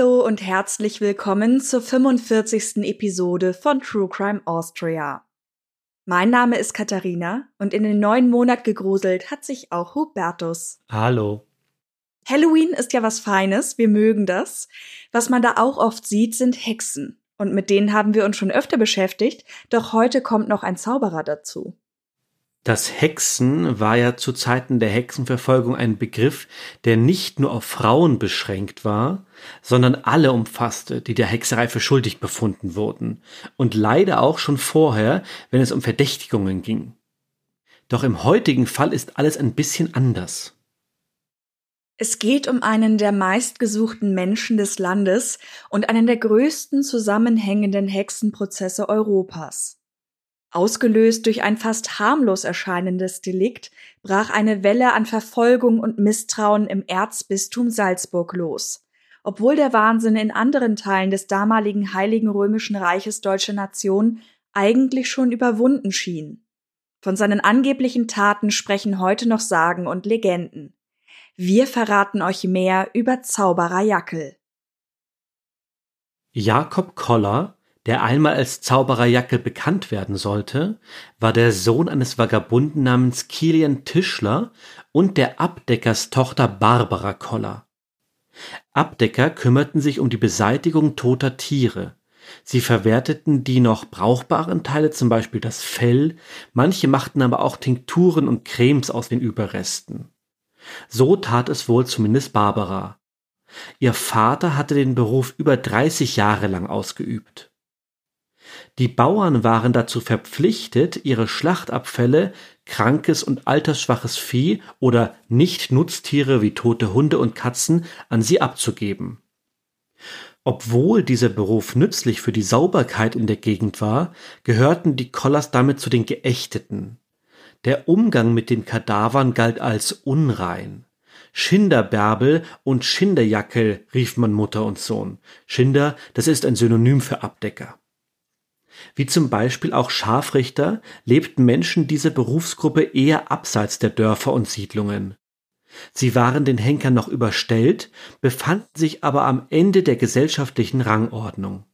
Hallo und herzlich willkommen zur 45. Episode von True Crime Austria. Mein Name ist Katharina und in den neuen Monat gegruselt hat sich auch Hubertus. Hallo. Halloween ist ja was Feines, wir mögen das. Was man da auch oft sieht, sind Hexen. Und mit denen haben wir uns schon öfter beschäftigt, doch heute kommt noch ein Zauberer dazu. Das Hexen war ja zu Zeiten der Hexenverfolgung ein Begriff, der nicht nur auf Frauen beschränkt war, sondern alle umfasste, die der Hexerei für schuldig befunden wurden, und leider auch schon vorher, wenn es um Verdächtigungen ging. Doch im heutigen Fall ist alles ein bisschen anders. Es geht um einen der meistgesuchten Menschen des Landes und einen der größten zusammenhängenden Hexenprozesse Europas. Ausgelöst durch ein fast harmlos erscheinendes Delikt brach eine Welle an Verfolgung und Misstrauen im Erzbistum Salzburg los. Obwohl der Wahnsinn in anderen Teilen des damaligen Heiligen Römischen Reiches Deutsche Nation eigentlich schon überwunden schien. Von seinen angeblichen Taten sprechen heute noch Sagen und Legenden. Wir verraten euch mehr über Zauberer Jackel. Jakob Koller der einmal als Zauberer Jackel bekannt werden sollte, war der Sohn eines Vagabunden namens Kilian Tischler und der Abdeckerstochter Barbara Koller. Abdecker kümmerten sich um die Beseitigung toter Tiere. Sie verwerteten die noch brauchbaren Teile, zum Beispiel das Fell, manche machten aber auch Tinkturen und Cremes aus den Überresten. So tat es wohl zumindest Barbara. Ihr Vater hatte den Beruf über 30 Jahre lang ausgeübt. Die Bauern waren dazu verpflichtet, ihre Schlachtabfälle, krankes und altersschwaches Vieh oder Nicht-Nutztiere wie tote Hunde und Katzen an sie abzugeben. Obwohl dieser Beruf nützlich für die Sauberkeit in der Gegend war, gehörten die Kollers damit zu den Geächteten. Der Umgang mit den Kadavern galt als unrein. Schinderbärbel und Schinderjackel rief man Mutter und Sohn. Schinder, das ist ein Synonym für Abdecker. Wie zum Beispiel auch Scharfrichter lebten Menschen dieser Berufsgruppe eher abseits der Dörfer und Siedlungen. Sie waren den Henkern noch überstellt, befanden sich aber am Ende der gesellschaftlichen Rangordnung.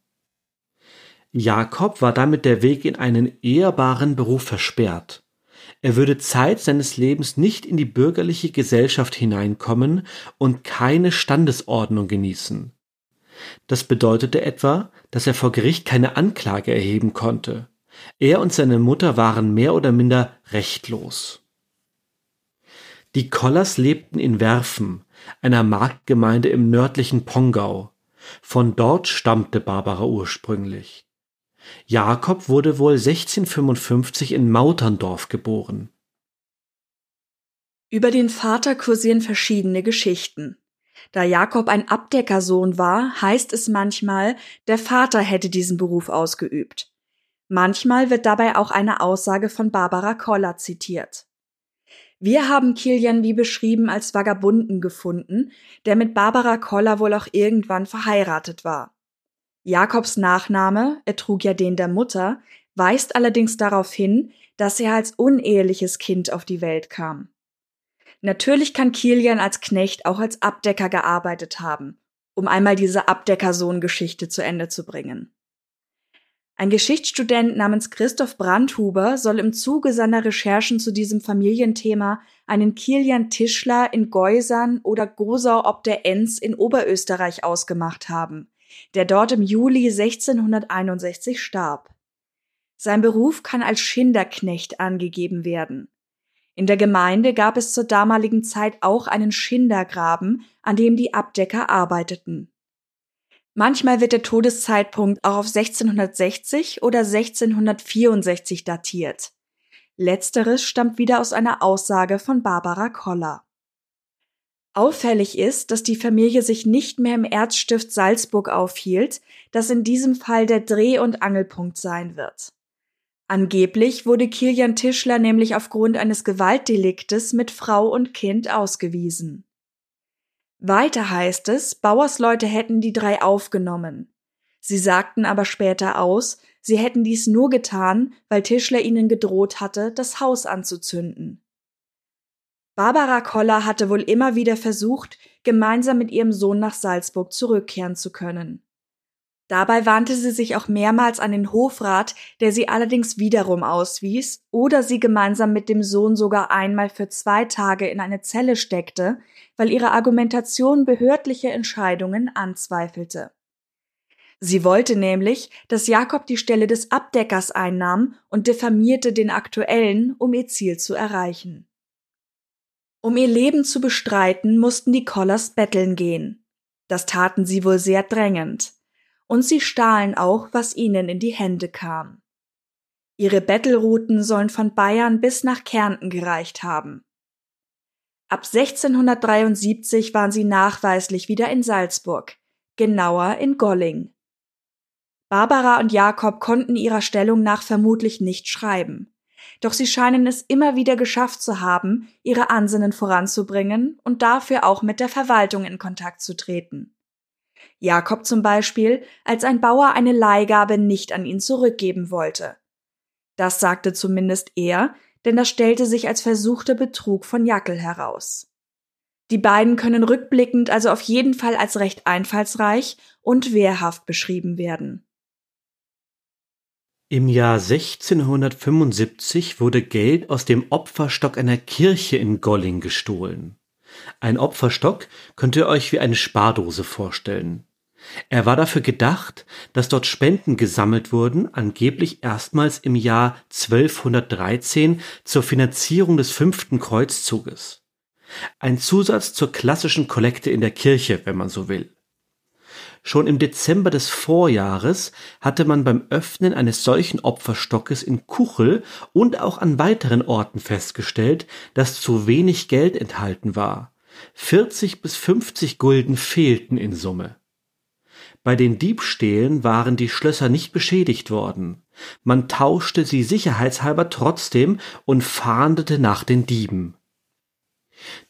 Jakob war damit der Weg in einen ehrbaren Beruf versperrt. Er würde Zeit seines Lebens nicht in die bürgerliche Gesellschaft hineinkommen und keine Standesordnung genießen. Das bedeutete etwa, dass er vor Gericht keine Anklage erheben konnte. Er und seine Mutter waren mehr oder minder rechtlos. Die Kollers lebten in Werfen, einer Marktgemeinde im nördlichen Pongau. Von dort stammte Barbara ursprünglich. Jakob wurde wohl 1655 in Mauterndorf geboren. Über den Vater kursieren verschiedene Geschichten. Da Jakob ein Abdeckersohn war, heißt es manchmal, der Vater hätte diesen Beruf ausgeübt. Manchmal wird dabei auch eine Aussage von Barbara Koller zitiert. Wir haben Kilian wie beschrieben als Vagabunden gefunden, der mit Barbara Koller wohl auch irgendwann verheiratet war. Jakobs Nachname, er trug ja den der Mutter, weist allerdings darauf hin, dass er als uneheliches Kind auf die Welt kam. Natürlich kann Kilian als Knecht auch als Abdecker gearbeitet haben, um einmal diese Abdeckersohn-Geschichte zu Ende zu bringen. Ein Geschichtsstudent namens Christoph Brandhuber soll im Zuge seiner Recherchen zu diesem Familienthema einen Kilian Tischler in Geusern oder Gosau ob der Enz in Oberösterreich ausgemacht haben, der dort im Juli 1661 starb. Sein Beruf kann als Schinderknecht angegeben werden. In der Gemeinde gab es zur damaligen Zeit auch einen Schindergraben, an dem die Abdecker arbeiteten. Manchmal wird der Todeszeitpunkt auch auf 1660 oder 1664 datiert. Letzteres stammt wieder aus einer Aussage von Barbara Koller. Auffällig ist, dass die Familie sich nicht mehr im Erzstift Salzburg aufhielt, das in diesem Fall der Dreh- und Angelpunkt sein wird. Angeblich wurde Kilian Tischler nämlich aufgrund eines Gewaltdeliktes mit Frau und Kind ausgewiesen. Weiter heißt es, Bauersleute hätten die drei aufgenommen. Sie sagten aber später aus, sie hätten dies nur getan, weil Tischler ihnen gedroht hatte, das Haus anzuzünden. Barbara Koller hatte wohl immer wieder versucht, gemeinsam mit ihrem Sohn nach Salzburg zurückkehren zu können. Dabei wandte sie sich auch mehrmals an den Hofrat, der sie allerdings wiederum auswies oder sie gemeinsam mit dem Sohn sogar einmal für zwei Tage in eine Zelle steckte, weil ihre Argumentation behördliche Entscheidungen anzweifelte. Sie wollte nämlich, dass Jakob die Stelle des Abdeckers einnahm und diffamierte den aktuellen, um ihr Ziel zu erreichen. Um ihr Leben zu bestreiten, mussten die Collars betteln gehen. Das taten sie wohl sehr drängend. Und sie stahlen auch, was ihnen in die Hände kam. Ihre Bettelrouten sollen von Bayern bis nach Kärnten gereicht haben. Ab 1673 waren sie nachweislich wieder in Salzburg, genauer in Golling. Barbara und Jakob konnten ihrer Stellung nach vermutlich nicht schreiben doch sie scheinen es immer wieder geschafft zu haben, ihre Ansinnen voranzubringen und dafür auch mit der Verwaltung in Kontakt zu treten. Jakob zum Beispiel, als ein Bauer eine Leihgabe nicht an ihn zurückgeben wollte. Das sagte zumindest er, denn das stellte sich als versuchter Betrug von Jackel heraus. Die beiden können rückblickend also auf jeden Fall als recht einfallsreich und wehrhaft beschrieben werden. Im Jahr 1675 wurde Geld aus dem Opferstock einer Kirche in Golling gestohlen. Ein Opferstock könnt ihr euch wie eine Spardose vorstellen. Er war dafür gedacht, dass dort Spenden gesammelt wurden, angeblich erstmals im Jahr 1213 zur Finanzierung des fünften Kreuzzuges. Ein Zusatz zur klassischen Kollekte in der Kirche, wenn man so will. Schon im Dezember des Vorjahres hatte man beim Öffnen eines solchen Opferstockes in Kuchel und auch an weiteren Orten festgestellt, dass zu wenig Geld enthalten war. 40 bis 50 Gulden fehlten in Summe. Bei den Diebstählen waren die Schlösser nicht beschädigt worden. Man tauschte sie sicherheitshalber trotzdem und fahndete nach den Dieben.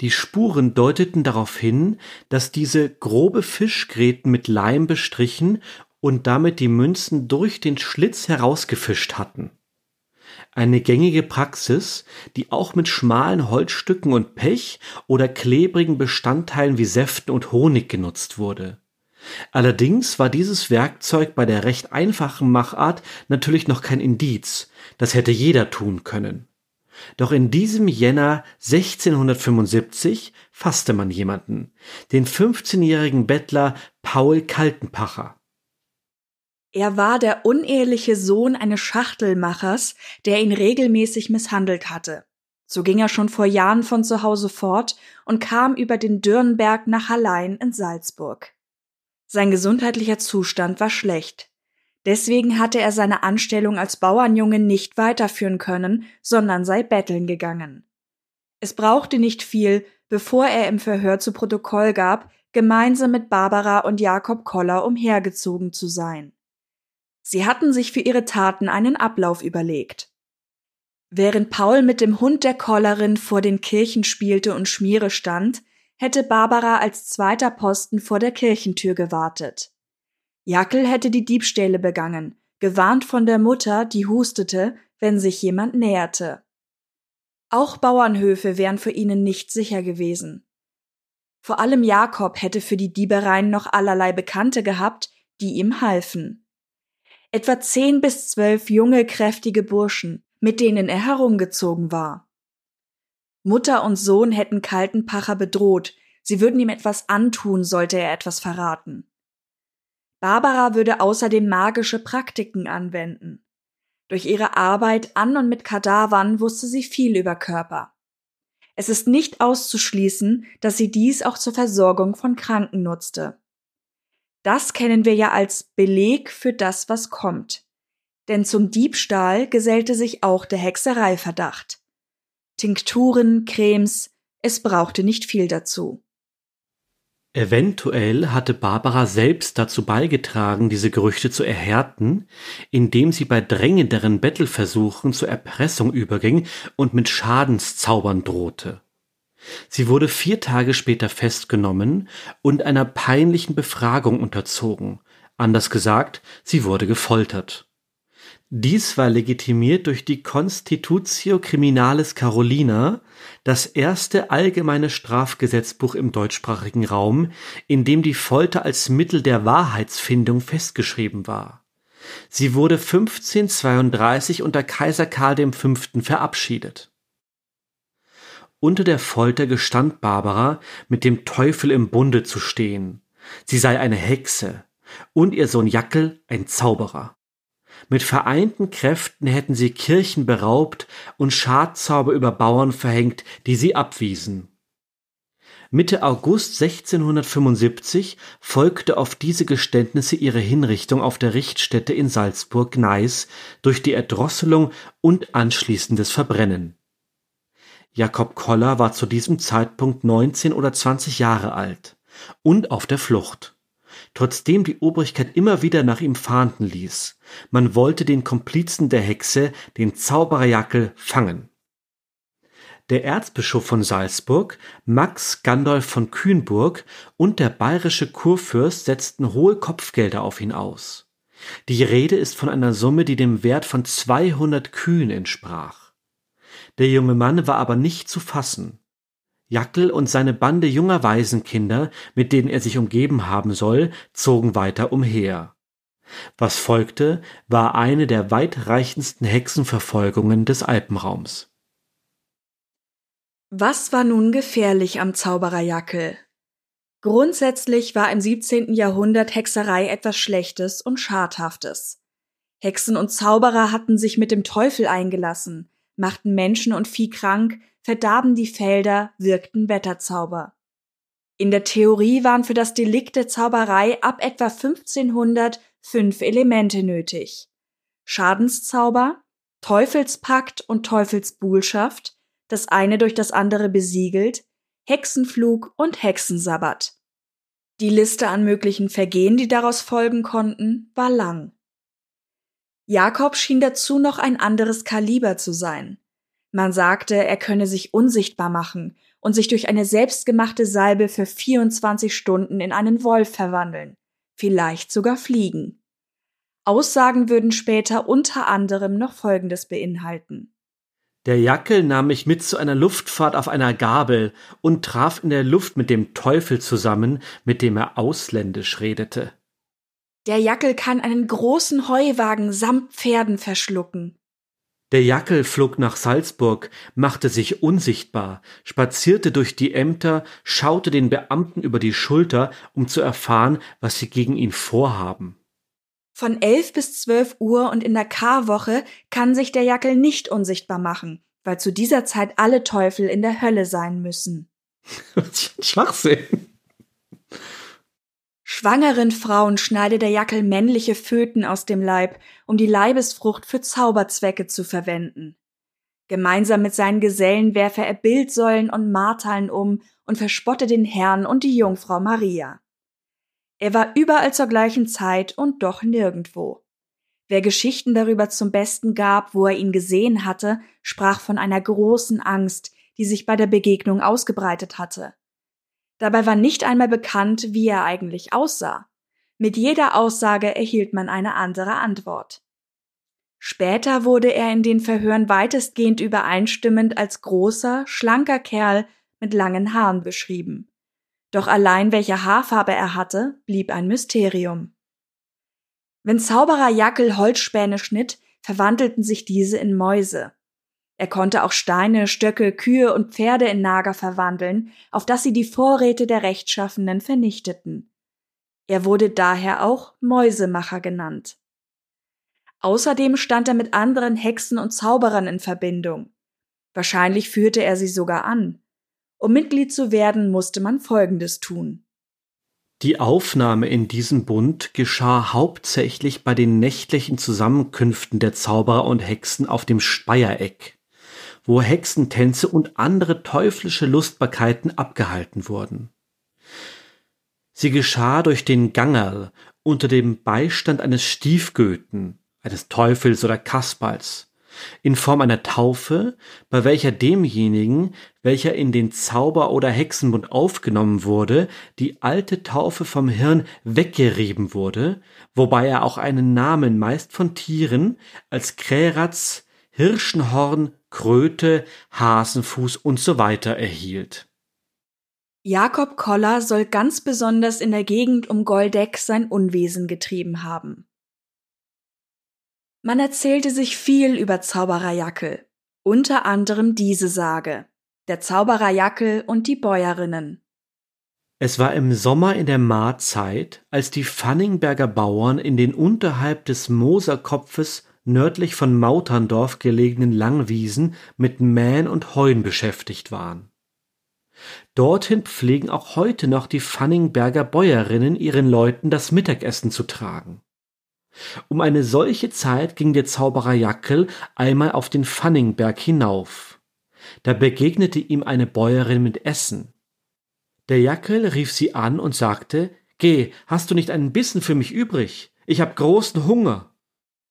Die Spuren deuteten darauf hin, dass diese grobe Fischgräten mit Leim bestrichen und damit die Münzen durch den Schlitz herausgefischt hatten. Eine gängige Praxis, die auch mit schmalen Holzstücken und Pech oder klebrigen Bestandteilen wie Säften und Honig genutzt wurde. Allerdings war dieses Werkzeug bei der recht einfachen Machart natürlich noch kein Indiz, das hätte jeder tun können. Doch in diesem Jänner 1675 fasste man jemanden, den 15-jährigen Bettler Paul Kaltenpacher. Er war der uneheliche Sohn eines Schachtelmachers, der ihn regelmäßig misshandelt hatte. So ging er schon vor Jahren von zu Hause fort und kam über den Dürrenberg nach Hallein in Salzburg. Sein gesundheitlicher Zustand war schlecht. Deswegen hatte er seine Anstellung als Bauernjunge nicht weiterführen können, sondern sei betteln gegangen. Es brauchte nicht viel, bevor er im Verhör zu Protokoll gab, gemeinsam mit Barbara und Jakob Koller umhergezogen zu sein. Sie hatten sich für ihre Taten einen Ablauf überlegt. Während Paul mit dem Hund der Kollerin vor den Kirchen spielte und Schmiere stand, hätte Barbara als zweiter Posten vor der Kirchentür gewartet. Jackel hätte die Diebstähle begangen, gewarnt von der Mutter, die hustete, wenn sich jemand näherte. Auch Bauernhöfe wären für ihnen nicht sicher gewesen. Vor allem Jakob hätte für die Diebereien noch allerlei Bekannte gehabt, die ihm halfen. Etwa zehn bis zwölf junge, kräftige Burschen, mit denen er herumgezogen war. Mutter und Sohn hätten Kaltenpacher bedroht, sie würden ihm etwas antun, sollte er etwas verraten. Barbara würde außerdem magische Praktiken anwenden. Durch ihre Arbeit an und mit Kadavern wusste sie viel über Körper. Es ist nicht auszuschließen, dass sie dies auch zur Versorgung von Kranken nutzte. Das kennen wir ja als Beleg für das, was kommt. Denn zum Diebstahl gesellte sich auch der Hexereiverdacht. Tinkturen, Cremes, es brauchte nicht viel dazu. Eventuell hatte Barbara selbst dazu beigetragen, diese Gerüchte zu erhärten, indem sie bei drängenderen Bettelversuchen zur Erpressung überging und mit Schadenszaubern drohte. Sie wurde vier Tage später festgenommen und einer peinlichen Befragung unterzogen, anders gesagt, sie wurde gefoltert. Dies war legitimiert durch die Constitutio Criminalis Carolina, das erste allgemeine Strafgesetzbuch im deutschsprachigen Raum, in dem die Folter als Mittel der Wahrheitsfindung festgeschrieben war. Sie wurde 1532 unter Kaiser Karl V. verabschiedet. Unter der Folter gestand Barbara, mit dem Teufel im Bunde zu stehen. Sie sei eine Hexe und ihr Sohn Jackel ein Zauberer. Mit vereinten Kräften hätten sie Kirchen beraubt und Schadzauber über Bauern verhängt, die sie abwiesen. Mitte August 1675 folgte auf diese Geständnisse ihre Hinrichtung auf der Richtstätte in Salzburg-Gneis durch die Erdrosselung und anschließendes Verbrennen. Jakob Koller war zu diesem Zeitpunkt 19 oder 20 Jahre alt und auf der Flucht trotzdem die Obrigkeit immer wieder nach ihm fahnden ließ. Man wollte den Komplizen der Hexe, den Zauberer Jackel, fangen. Der Erzbischof von Salzburg, Max Gandolf von Kühnburg und der bayerische Kurfürst setzten hohe Kopfgelder auf ihn aus. Die Rede ist von einer Summe, die dem Wert von 200 Kühen entsprach. Der junge Mann war aber nicht zu fassen. Jackel und seine Bande junger Waisenkinder, mit denen er sich umgeben haben soll, zogen weiter umher. Was folgte, war eine der weitreichendsten Hexenverfolgungen des Alpenraums. Was war nun gefährlich am Zauberer Jackel? Grundsätzlich war im 17. Jahrhundert Hexerei etwas Schlechtes und Schadhaftes. Hexen und Zauberer hatten sich mit dem Teufel eingelassen, machten Menschen und Vieh krank, verdarben die Felder, wirkten Wetterzauber. In der Theorie waren für das Delikt der Zauberei ab etwa 1500 fünf Elemente nötig. Schadenszauber, Teufelspakt und Teufelsbuhlschaft, das eine durch das andere besiegelt, Hexenflug und Hexensabbat. Die Liste an möglichen Vergehen, die daraus folgen konnten, war lang. Jakob schien dazu noch ein anderes Kaliber zu sein. Man sagte, er könne sich unsichtbar machen und sich durch eine selbstgemachte Salbe für 24 Stunden in einen Wolf verwandeln, vielleicht sogar fliegen. Aussagen würden später unter anderem noch Folgendes beinhalten. Der Jackel nahm mich mit zu einer Luftfahrt auf einer Gabel und traf in der Luft mit dem Teufel zusammen, mit dem er ausländisch redete. Der Jackel kann einen großen Heuwagen samt Pferden verschlucken. Der Jackel flog nach Salzburg, machte sich unsichtbar, spazierte durch die Ämter, schaute den Beamten über die Schulter, um zu erfahren, was sie gegen ihn vorhaben. Von elf bis zwölf Uhr und in der Karwoche kann sich der Jackel nicht unsichtbar machen, weil zu dieser Zeit alle Teufel in der Hölle sein müssen. Schwachsinn. Schwangeren Frauen schneidet der Jackel männliche Föten aus dem Leib, um die Leibesfrucht für Zauberzwecke zu verwenden. Gemeinsam mit seinen Gesellen werfe er Bildsäulen und Martalen um und verspotte den Herrn und die Jungfrau Maria. Er war überall zur gleichen Zeit und doch nirgendwo. Wer Geschichten darüber zum Besten gab, wo er ihn gesehen hatte, sprach von einer großen Angst, die sich bei der Begegnung ausgebreitet hatte. Dabei war nicht einmal bekannt, wie er eigentlich aussah. Mit jeder Aussage erhielt man eine andere Antwort. Später wurde er in den Verhören weitestgehend übereinstimmend als großer, schlanker Kerl mit langen Haaren beschrieben. Doch allein welche Haarfarbe er hatte, blieb ein Mysterium. Wenn Zauberer Jackel Holzspäne schnitt, verwandelten sich diese in Mäuse. Er konnte auch Steine, Stöcke, Kühe und Pferde in Nager verwandeln, auf dass sie die Vorräte der Rechtschaffenen vernichteten. Er wurde daher auch Mäusemacher genannt. Außerdem stand er mit anderen Hexen und Zauberern in Verbindung. Wahrscheinlich führte er sie sogar an. Um Mitglied zu werden, musste man Folgendes tun. Die Aufnahme in diesen Bund geschah hauptsächlich bei den nächtlichen Zusammenkünften der Zauberer und Hexen auf dem Speiereck wo Hexentänze und andere teuflische Lustbarkeiten abgehalten wurden. Sie geschah durch den Gangerl unter dem Beistand eines Stiefgöten, eines Teufels oder Kasperls in Form einer Taufe, bei welcher demjenigen, welcher in den Zauber- oder Hexenbund aufgenommen wurde, die alte Taufe vom Hirn weggerieben wurde, wobei er auch einen Namen meist von Tieren als Kräratz, Hirschenhorn, Kröte, Hasenfuß und so weiter erhielt. Jakob Koller soll ganz besonders in der Gegend um Goldeck sein Unwesen getrieben haben. Man erzählte sich viel über Zauberer Jackel, unter anderem diese Sage, der Zauberer Jackel und die Bäuerinnen. Es war im Sommer in der Maarzeit, als die Fanningsberger Bauern in den unterhalb des Moserkopfes nördlich von Mauterndorf gelegenen Langwiesen mit Mähen und Heuen beschäftigt waren. Dorthin pflegen auch heute noch die Fanningsberger Bäuerinnen ihren Leuten das Mittagessen zu tragen. Um eine solche Zeit ging der Zauberer Jackel einmal auf den Fanningberg hinauf. Da begegnete ihm eine Bäuerin mit Essen. Der Jackel rief sie an und sagte, Geh, hast du nicht einen Bissen für mich übrig? Ich hab großen Hunger.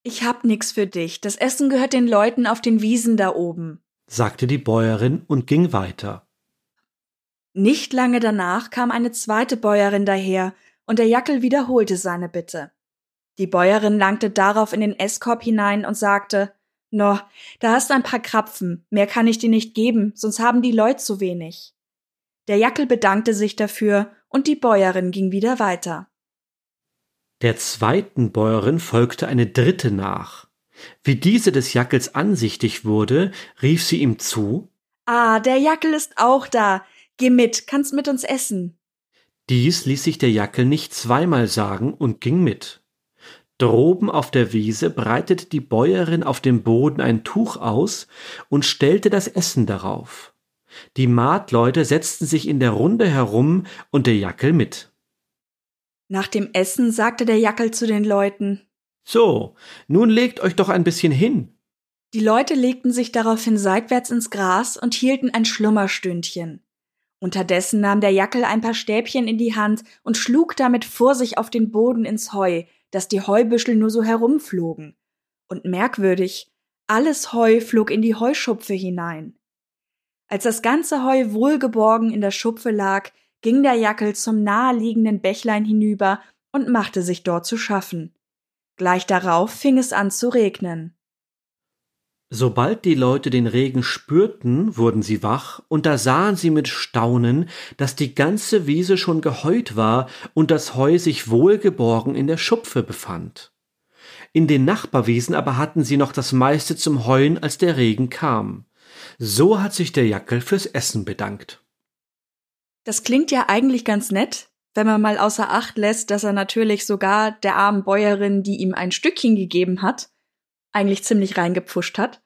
Ich hab nix für dich, das Essen gehört den Leuten auf den Wiesen da oben, sagte die Bäuerin und ging weiter. Nicht lange danach kam eine zweite Bäuerin daher, und der Jackel wiederholte seine Bitte. Die Bäuerin langte darauf in den Esskorb hinein und sagte, No, da hast ein paar Krapfen, mehr kann ich dir nicht geben, sonst haben die Leute zu wenig. Der Jackel bedankte sich dafür, und die Bäuerin ging wieder weiter. Der zweiten Bäuerin folgte eine dritte nach. Wie diese des Jackels ansichtig wurde, rief sie ihm zu Ah, der Jackel ist auch da. Geh mit, kannst mit uns essen. Dies ließ sich der Jackel nicht zweimal sagen und ging mit. Droben auf der Wiese breitete die Bäuerin auf dem Boden ein Tuch aus und stellte das Essen darauf. Die Maatleute setzten sich in der Runde herum und der Jackel mit. Nach dem Essen sagte der Jackel zu den Leuten So, nun legt euch doch ein bisschen hin. Die Leute legten sich daraufhin seitwärts ins Gras und hielten ein Schlummerstündchen. Unterdessen nahm der Jackel ein paar Stäbchen in die Hand und schlug damit vor sich auf den Boden ins Heu, dass die Heubüschel nur so herumflogen. Und merkwürdig, alles Heu flog in die Heuschupfe hinein. Als das ganze Heu wohlgeborgen in der Schupfe lag, ging der Jackel zum naheliegenden Bächlein hinüber und machte sich dort zu schaffen. Gleich darauf fing es an zu regnen. Sobald die Leute den Regen spürten, wurden sie wach, und da sahen sie mit Staunen, dass die ganze Wiese schon geheut war und das Heu sich wohlgeborgen in der Schupfe befand. In den Nachbarwiesen aber hatten sie noch das meiste zum Heuen, als der Regen kam. So hat sich der Jackel fürs Essen bedankt. Das klingt ja eigentlich ganz nett, wenn man mal außer Acht lässt, dass er natürlich sogar der armen Bäuerin, die ihm ein Stückchen gegeben hat, eigentlich ziemlich reingepfuscht hat.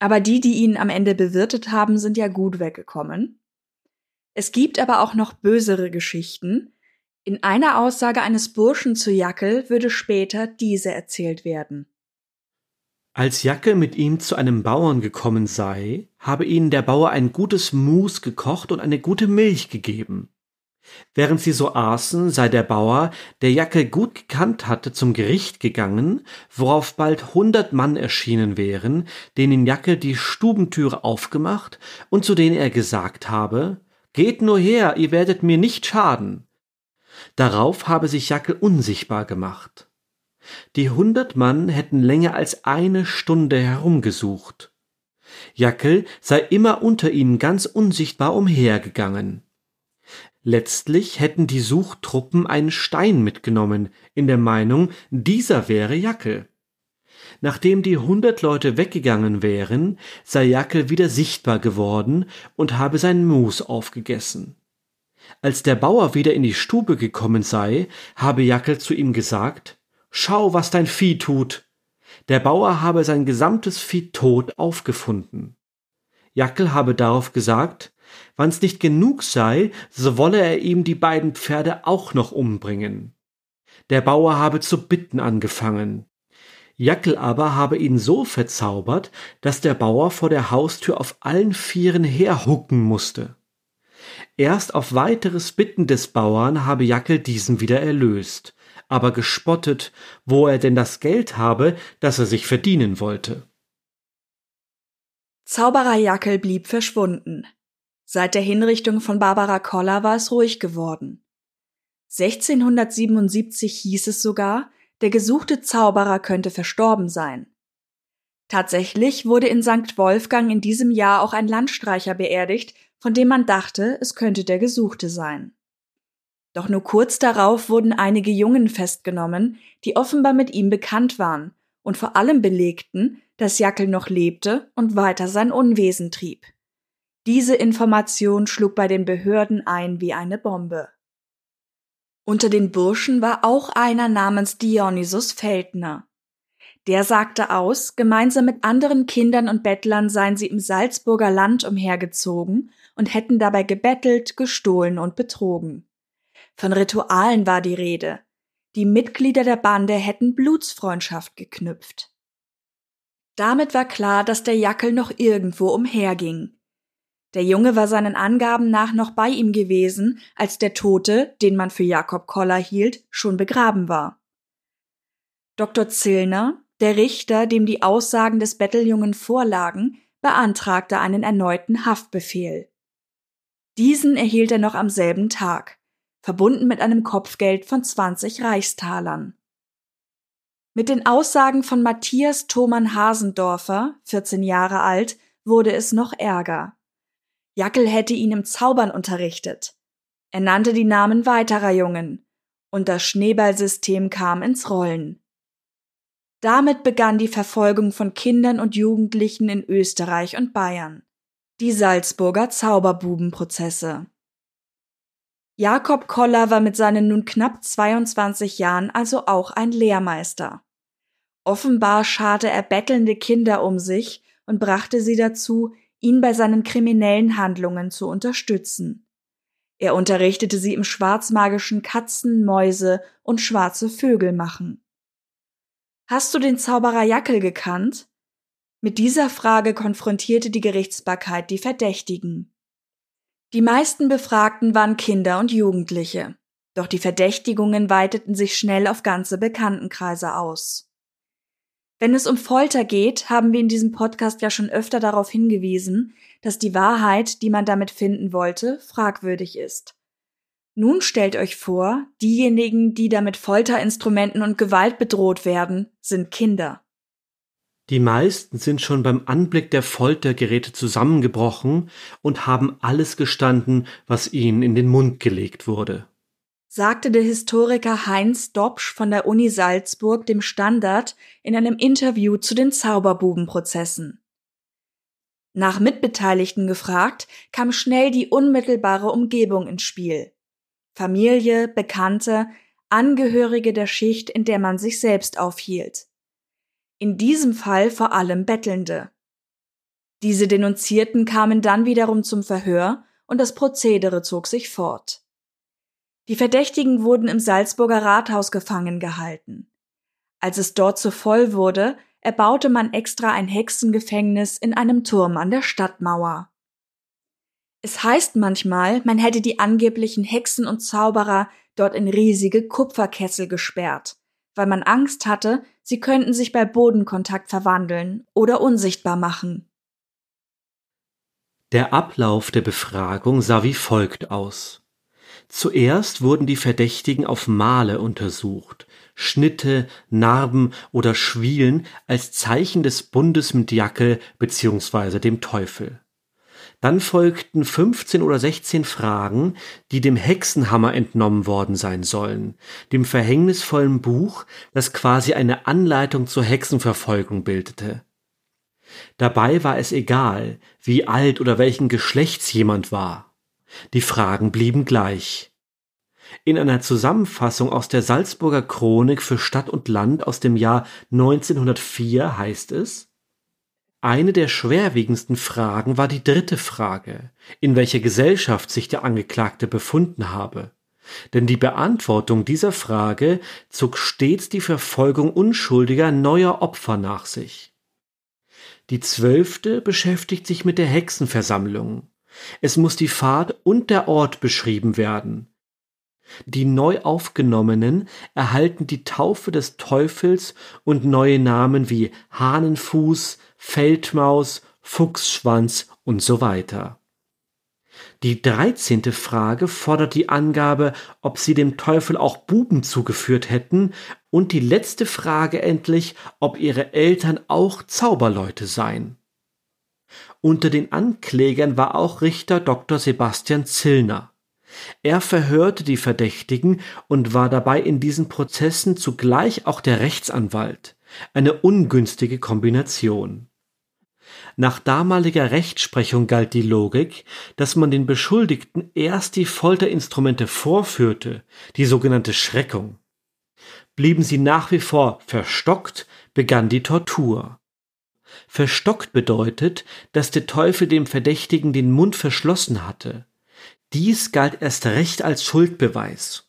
Aber die, die ihn am Ende bewirtet haben, sind ja gut weggekommen. Es gibt aber auch noch bösere Geschichten. In einer Aussage eines Burschen zu Jackel würde später diese erzählt werden. Als Jackel mit ihm zu einem Bauern gekommen sei, habe ihnen der Bauer ein gutes Mus gekocht und eine gute Milch gegeben. Während sie so aßen, sei der Bauer, der Jacke gut gekannt hatte, zum Gericht gegangen, worauf bald hundert Mann erschienen wären, denen Jacke die Stubentüre aufgemacht und zu denen er gesagt habe, Geht nur her, ihr werdet mir nicht schaden. Darauf habe sich Jacke unsichtbar gemacht. Die hundert Mann hätten länger als eine Stunde herumgesucht. Jackel sei immer unter ihnen ganz unsichtbar umhergegangen. Letztlich hätten die Suchtruppen einen Stein mitgenommen, in der Meinung, dieser wäre Jackel. Nachdem die hundert Leute weggegangen wären, sei Jackel wieder sichtbar geworden und habe sein Mus aufgegessen. Als der Bauer wieder in die Stube gekommen sei, habe Jackel zu ihm gesagt, Schau, was dein Vieh tut. Der Bauer habe sein gesamtes Vieh tot aufgefunden. Jackel habe darauf gesagt, Wann's nicht genug sei, so wolle er ihm die beiden Pferde auch noch umbringen. Der Bauer habe zu bitten angefangen. Jackel aber habe ihn so verzaubert, dass der Bauer vor der Haustür auf allen Vieren herhucken musste. Erst auf weiteres Bitten des Bauern habe Jackel diesen wieder erlöst, aber gespottet, wo er denn das Geld habe, das er sich verdienen wollte. Zauberer Jackel blieb verschwunden. Seit der Hinrichtung von Barbara Koller war es ruhig geworden. 1677 hieß es sogar, der gesuchte Zauberer könnte verstorben sein. Tatsächlich wurde in St. Wolfgang in diesem Jahr auch ein Landstreicher beerdigt, von dem man dachte, es könnte der Gesuchte sein. Doch nur kurz darauf wurden einige Jungen festgenommen, die offenbar mit ihm bekannt waren und vor allem belegten, dass Jackel noch lebte und weiter sein Unwesen trieb. Diese Information schlug bei den Behörden ein wie eine Bombe. Unter den Burschen war auch einer namens Dionysus Feldner. Der sagte aus, gemeinsam mit anderen Kindern und Bettlern seien sie im Salzburger Land umhergezogen und hätten dabei gebettelt, gestohlen und betrogen. Von Ritualen war die Rede. Die Mitglieder der Bande hätten Blutsfreundschaft geknüpft. Damit war klar, dass der Jackel noch irgendwo umherging, der Junge war seinen Angaben nach noch bei ihm gewesen, als der Tote, den man für Jakob Koller hielt, schon begraben war. Dr. Zillner, der Richter, dem die Aussagen des Betteljungen vorlagen, beantragte einen erneuten Haftbefehl. Diesen erhielt er noch am selben Tag, verbunden mit einem Kopfgeld von 20 Reichstalern. Mit den Aussagen von Matthias Thoman Hasendorfer, 14 Jahre alt, wurde es noch ärger. Jackel hätte ihn im Zaubern unterrichtet. Er nannte die Namen weiterer Jungen, und das Schneeballsystem kam ins Rollen. Damit begann die Verfolgung von Kindern und Jugendlichen in Österreich und Bayern. Die Salzburger Zauberbubenprozesse. Jakob Koller war mit seinen nun knapp 22 Jahren also auch ein Lehrmeister. Offenbar scharte er bettelnde Kinder um sich und brachte sie dazu, ihn bei seinen kriminellen Handlungen zu unterstützen. Er unterrichtete sie im schwarzmagischen Katzen, Mäuse und schwarze Vögel machen. Hast du den Zauberer Jackel gekannt? Mit dieser Frage konfrontierte die Gerichtsbarkeit die Verdächtigen. Die meisten Befragten waren Kinder und Jugendliche, doch die Verdächtigungen weiteten sich schnell auf ganze Bekanntenkreise aus. Wenn es um Folter geht, haben wir in diesem Podcast ja schon öfter darauf hingewiesen, dass die Wahrheit, die man damit finden wollte, fragwürdig ist. Nun stellt euch vor, diejenigen, die damit Folterinstrumenten und Gewalt bedroht werden, sind Kinder. Die meisten sind schon beim Anblick der Foltergeräte zusammengebrochen und haben alles gestanden, was ihnen in den Mund gelegt wurde sagte der Historiker Heinz Dobsch von der Uni Salzburg dem Standard in einem Interview zu den Zauberbubenprozessen. Nach Mitbeteiligten gefragt, kam schnell die unmittelbare Umgebung ins Spiel. Familie, Bekannte, Angehörige der Schicht, in der man sich selbst aufhielt. In diesem Fall vor allem Bettelnde. Diese Denunzierten kamen dann wiederum zum Verhör und das Prozedere zog sich fort. Die Verdächtigen wurden im Salzburger Rathaus gefangen gehalten. Als es dort zu voll wurde, erbaute man extra ein Hexengefängnis in einem Turm an der Stadtmauer. Es heißt manchmal, man hätte die angeblichen Hexen und Zauberer dort in riesige Kupferkessel gesperrt, weil man Angst hatte, sie könnten sich bei Bodenkontakt verwandeln oder unsichtbar machen. Der Ablauf der Befragung sah wie folgt aus. Zuerst wurden die Verdächtigen auf Male untersucht, Schnitte, Narben oder Schwielen als Zeichen des Bundes mit Jacke bzw. dem Teufel. Dann folgten 15 oder 16 Fragen, die dem Hexenhammer entnommen worden sein sollen, dem verhängnisvollen Buch, das quasi eine Anleitung zur Hexenverfolgung bildete. Dabei war es egal, wie alt oder welchen Geschlechts jemand war. Die Fragen blieben gleich. In einer Zusammenfassung aus der Salzburger Chronik für Stadt und Land aus dem Jahr 1904 heißt es, eine der schwerwiegendsten Fragen war die dritte Frage, in welcher Gesellschaft sich der Angeklagte befunden habe. Denn die Beantwortung dieser Frage zog stets die Verfolgung unschuldiger neuer Opfer nach sich. Die zwölfte beschäftigt sich mit der Hexenversammlung Es muss die Fahrt und der Ort beschrieben werden. Die neu aufgenommenen erhalten die Taufe des Teufels und neue Namen wie Hahnenfuß, Feldmaus, Fuchsschwanz und so weiter. Die dreizehnte Frage fordert die Angabe, ob sie dem Teufel auch Buben zugeführt hätten, und die letzte Frage endlich, ob ihre Eltern auch Zauberleute seien. Unter den Anklägern war auch Richter Dr. Sebastian Zillner. Er verhörte die Verdächtigen und war dabei in diesen Prozessen zugleich auch der Rechtsanwalt, eine ungünstige Kombination. Nach damaliger Rechtsprechung galt die Logik, dass man den Beschuldigten erst die Folterinstrumente vorführte, die sogenannte Schreckung. Blieben sie nach wie vor verstockt, begann die Tortur. Verstockt bedeutet, dass der Teufel dem Verdächtigen den Mund verschlossen hatte. Dies galt erst recht als Schuldbeweis.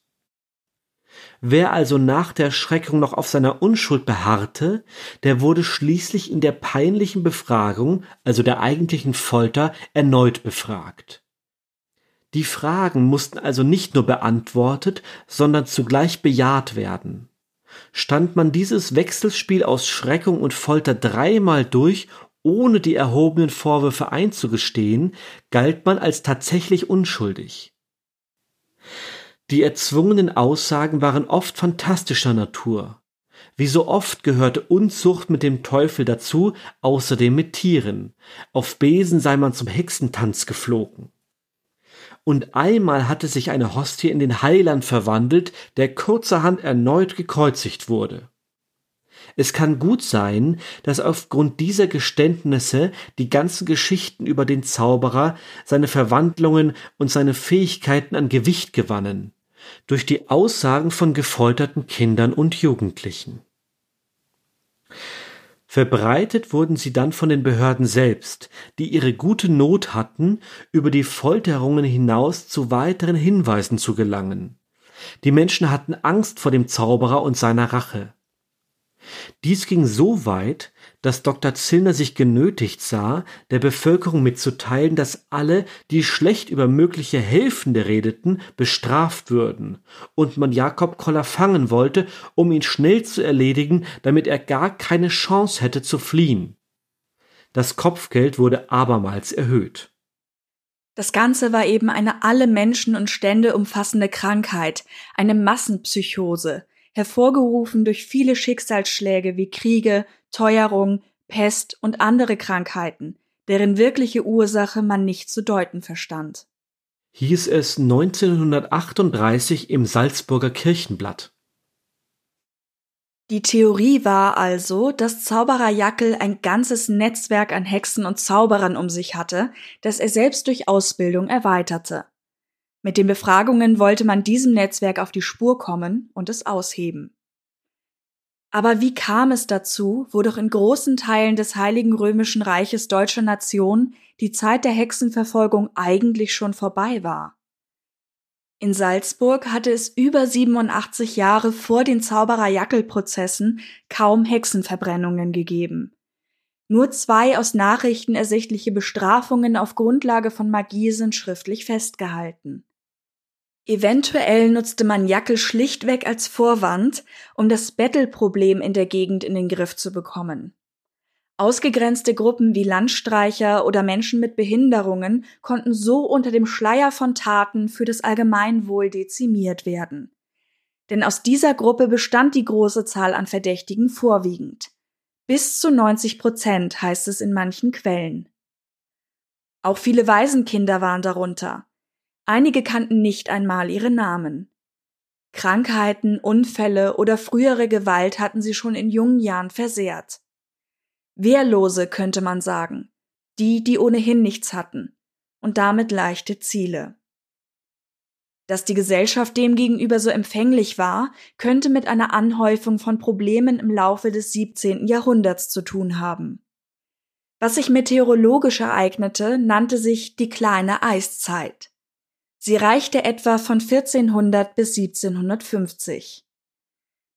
Wer also nach der Schreckung noch auf seiner Unschuld beharrte, der wurde schließlich in der peinlichen Befragung, also der eigentlichen Folter, erneut befragt. Die Fragen mussten also nicht nur beantwortet, sondern zugleich bejaht werden. Stand man dieses Wechselspiel aus Schreckung und Folter dreimal durch, ohne die erhobenen Vorwürfe einzugestehen, galt man als tatsächlich unschuldig. Die erzwungenen Aussagen waren oft fantastischer Natur. Wie so oft gehörte Unzucht mit dem Teufel dazu, außerdem mit Tieren. Auf Besen sei man zum Hexentanz geflogen. Und einmal hatte sich eine Hostie in den Heiland verwandelt, der kurzerhand erneut gekreuzigt wurde. Es kann gut sein, dass aufgrund dieser Geständnisse die ganzen Geschichten über den Zauberer, seine Verwandlungen und seine Fähigkeiten an Gewicht gewannen durch die Aussagen von gefolterten Kindern und Jugendlichen. Verbreitet wurden sie dann von den Behörden selbst, die ihre gute Not hatten, über die Folterungen hinaus zu weiteren Hinweisen zu gelangen. Die Menschen hatten Angst vor dem Zauberer und seiner Rache. Dies ging so weit, dass Dr. Zillner sich genötigt sah, der Bevölkerung mitzuteilen, dass alle, die schlecht über mögliche Helfende redeten, bestraft würden, und man Jakob Koller fangen wollte, um ihn schnell zu erledigen, damit er gar keine Chance hätte zu fliehen. Das Kopfgeld wurde abermals erhöht. Das Ganze war eben eine alle Menschen und Stände umfassende Krankheit, eine Massenpsychose, hervorgerufen durch viele Schicksalsschläge wie Kriege, Teuerung, Pest und andere Krankheiten, deren wirkliche Ursache man nicht zu deuten verstand. Hieß es 1938 im Salzburger Kirchenblatt. Die Theorie war also, dass Zauberer Jackel ein ganzes Netzwerk an Hexen und Zauberern um sich hatte, das er selbst durch Ausbildung erweiterte. Mit den Befragungen wollte man diesem Netzwerk auf die Spur kommen und es ausheben. Aber wie kam es dazu, wo doch in großen Teilen des Heiligen Römischen Reiches deutscher Nation die Zeit der Hexenverfolgung eigentlich schon vorbei war? In Salzburg hatte es über 87 Jahre vor den Zauberer-Jackel-Prozessen kaum Hexenverbrennungen gegeben. Nur zwei aus Nachrichten ersichtliche Bestrafungen auf Grundlage von Magie sind schriftlich festgehalten. Eventuell nutzte man Jackel schlichtweg als Vorwand, um das Bettelproblem in der Gegend in den Griff zu bekommen. Ausgegrenzte Gruppen wie Landstreicher oder Menschen mit Behinderungen konnten so unter dem Schleier von Taten für das Allgemeinwohl dezimiert werden. Denn aus dieser Gruppe bestand die große Zahl an Verdächtigen vorwiegend. Bis zu 90 Prozent heißt es in manchen Quellen. Auch viele Waisenkinder waren darunter. Einige kannten nicht einmal ihre Namen. Krankheiten, Unfälle oder frühere Gewalt hatten sie schon in jungen Jahren versehrt. Wehrlose könnte man sagen, die, die ohnehin nichts hatten, und damit leichte Ziele. Dass die Gesellschaft demgegenüber so empfänglich war, könnte mit einer Anhäufung von Problemen im Laufe des 17. Jahrhunderts zu tun haben. Was sich meteorologisch ereignete, nannte sich die kleine Eiszeit. Sie reichte etwa von 1400 bis 1750.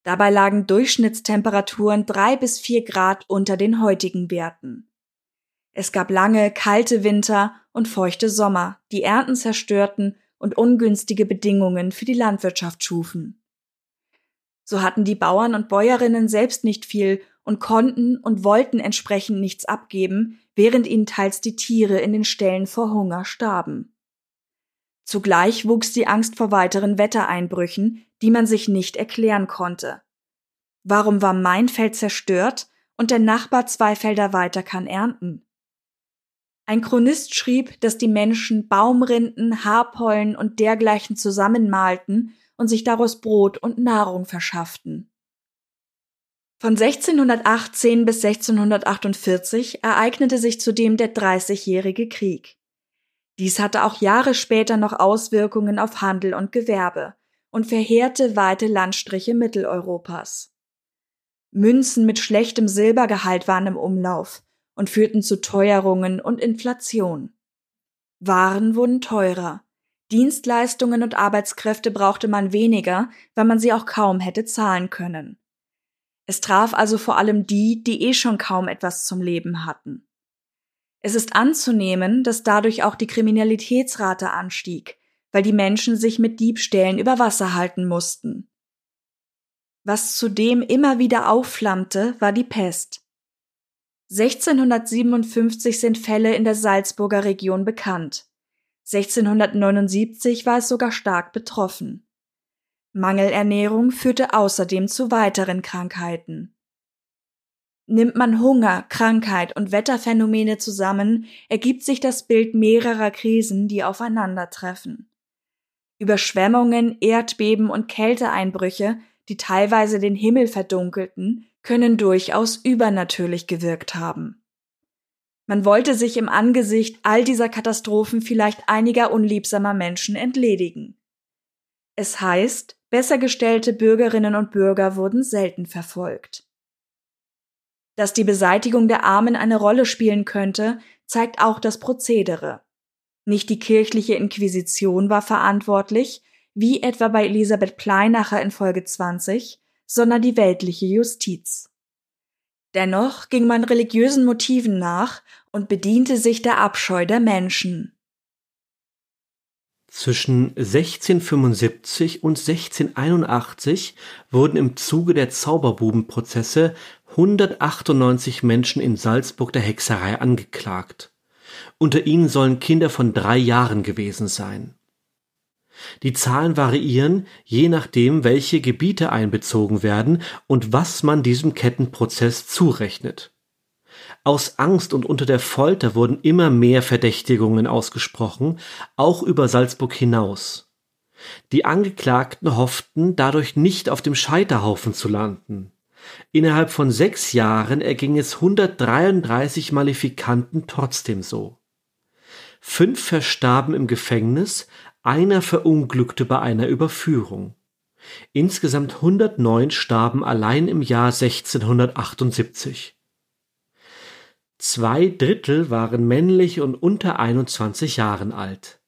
Dabei lagen Durchschnittstemperaturen drei bis vier Grad unter den heutigen Werten. Es gab lange, kalte Winter und feuchte Sommer, die Ernten zerstörten und ungünstige Bedingungen für die Landwirtschaft schufen. So hatten die Bauern und Bäuerinnen selbst nicht viel und konnten und wollten entsprechend nichts abgeben, während ihnen teils die Tiere in den Ställen vor Hunger starben. Zugleich wuchs die Angst vor weiteren Wettereinbrüchen, die man sich nicht erklären konnte. Warum war mein Feld zerstört und der Nachbar zwei Felder weiter kann ernten? Ein Chronist schrieb, dass die Menschen Baumrinden, Haarpollen und dergleichen zusammenmalten und sich daraus Brot und Nahrung verschafften. Von 1618 bis 1648 ereignete sich zudem der Dreißigjährige Krieg. Dies hatte auch Jahre später noch Auswirkungen auf Handel und Gewerbe und verheerte weite Landstriche Mitteleuropas. Münzen mit schlechtem Silbergehalt waren im Umlauf und führten zu Teuerungen und Inflation. Waren wurden teurer, Dienstleistungen und Arbeitskräfte brauchte man weniger, weil man sie auch kaum hätte zahlen können. Es traf also vor allem die, die eh schon kaum etwas zum Leben hatten. Es ist anzunehmen, dass dadurch auch die Kriminalitätsrate anstieg, weil die Menschen sich mit Diebstählen über Wasser halten mussten. Was zudem immer wieder aufflammte, war die Pest. 1657 sind Fälle in der Salzburger Region bekannt. 1679 war es sogar stark betroffen. Mangelernährung führte außerdem zu weiteren Krankheiten. Nimmt man Hunger, Krankheit und Wetterphänomene zusammen, ergibt sich das Bild mehrerer Krisen, die aufeinandertreffen. Überschwemmungen, Erdbeben und Kälteeinbrüche, die teilweise den Himmel verdunkelten, können durchaus übernatürlich gewirkt haben. Man wollte sich im Angesicht all dieser Katastrophen vielleicht einiger unliebsamer Menschen entledigen. Es heißt, besser gestellte Bürgerinnen und Bürger wurden selten verfolgt. Dass die Beseitigung der Armen eine Rolle spielen könnte, zeigt auch das Prozedere. Nicht die kirchliche Inquisition war verantwortlich, wie etwa bei Elisabeth Pleinacher in Folge 20, sondern die weltliche Justiz. Dennoch ging man religiösen Motiven nach und bediente sich der Abscheu der Menschen. Zwischen 1675 und 1681 wurden im Zuge der Zauberbubenprozesse 198 Menschen in Salzburg der Hexerei angeklagt. Unter ihnen sollen Kinder von drei Jahren gewesen sein. Die Zahlen variieren, je nachdem, welche Gebiete einbezogen werden und was man diesem Kettenprozess zurechnet. Aus Angst und unter der Folter wurden immer mehr Verdächtigungen ausgesprochen, auch über Salzburg hinaus. Die Angeklagten hofften, dadurch nicht auf dem Scheiterhaufen zu landen. Innerhalb von sechs Jahren erging es 133 Malefikanten trotzdem so. Fünf verstarben im Gefängnis, einer verunglückte bei einer Überführung. Insgesamt 109 starben allein im Jahr 1678. Zwei Drittel waren männlich und unter 21 Jahren alt.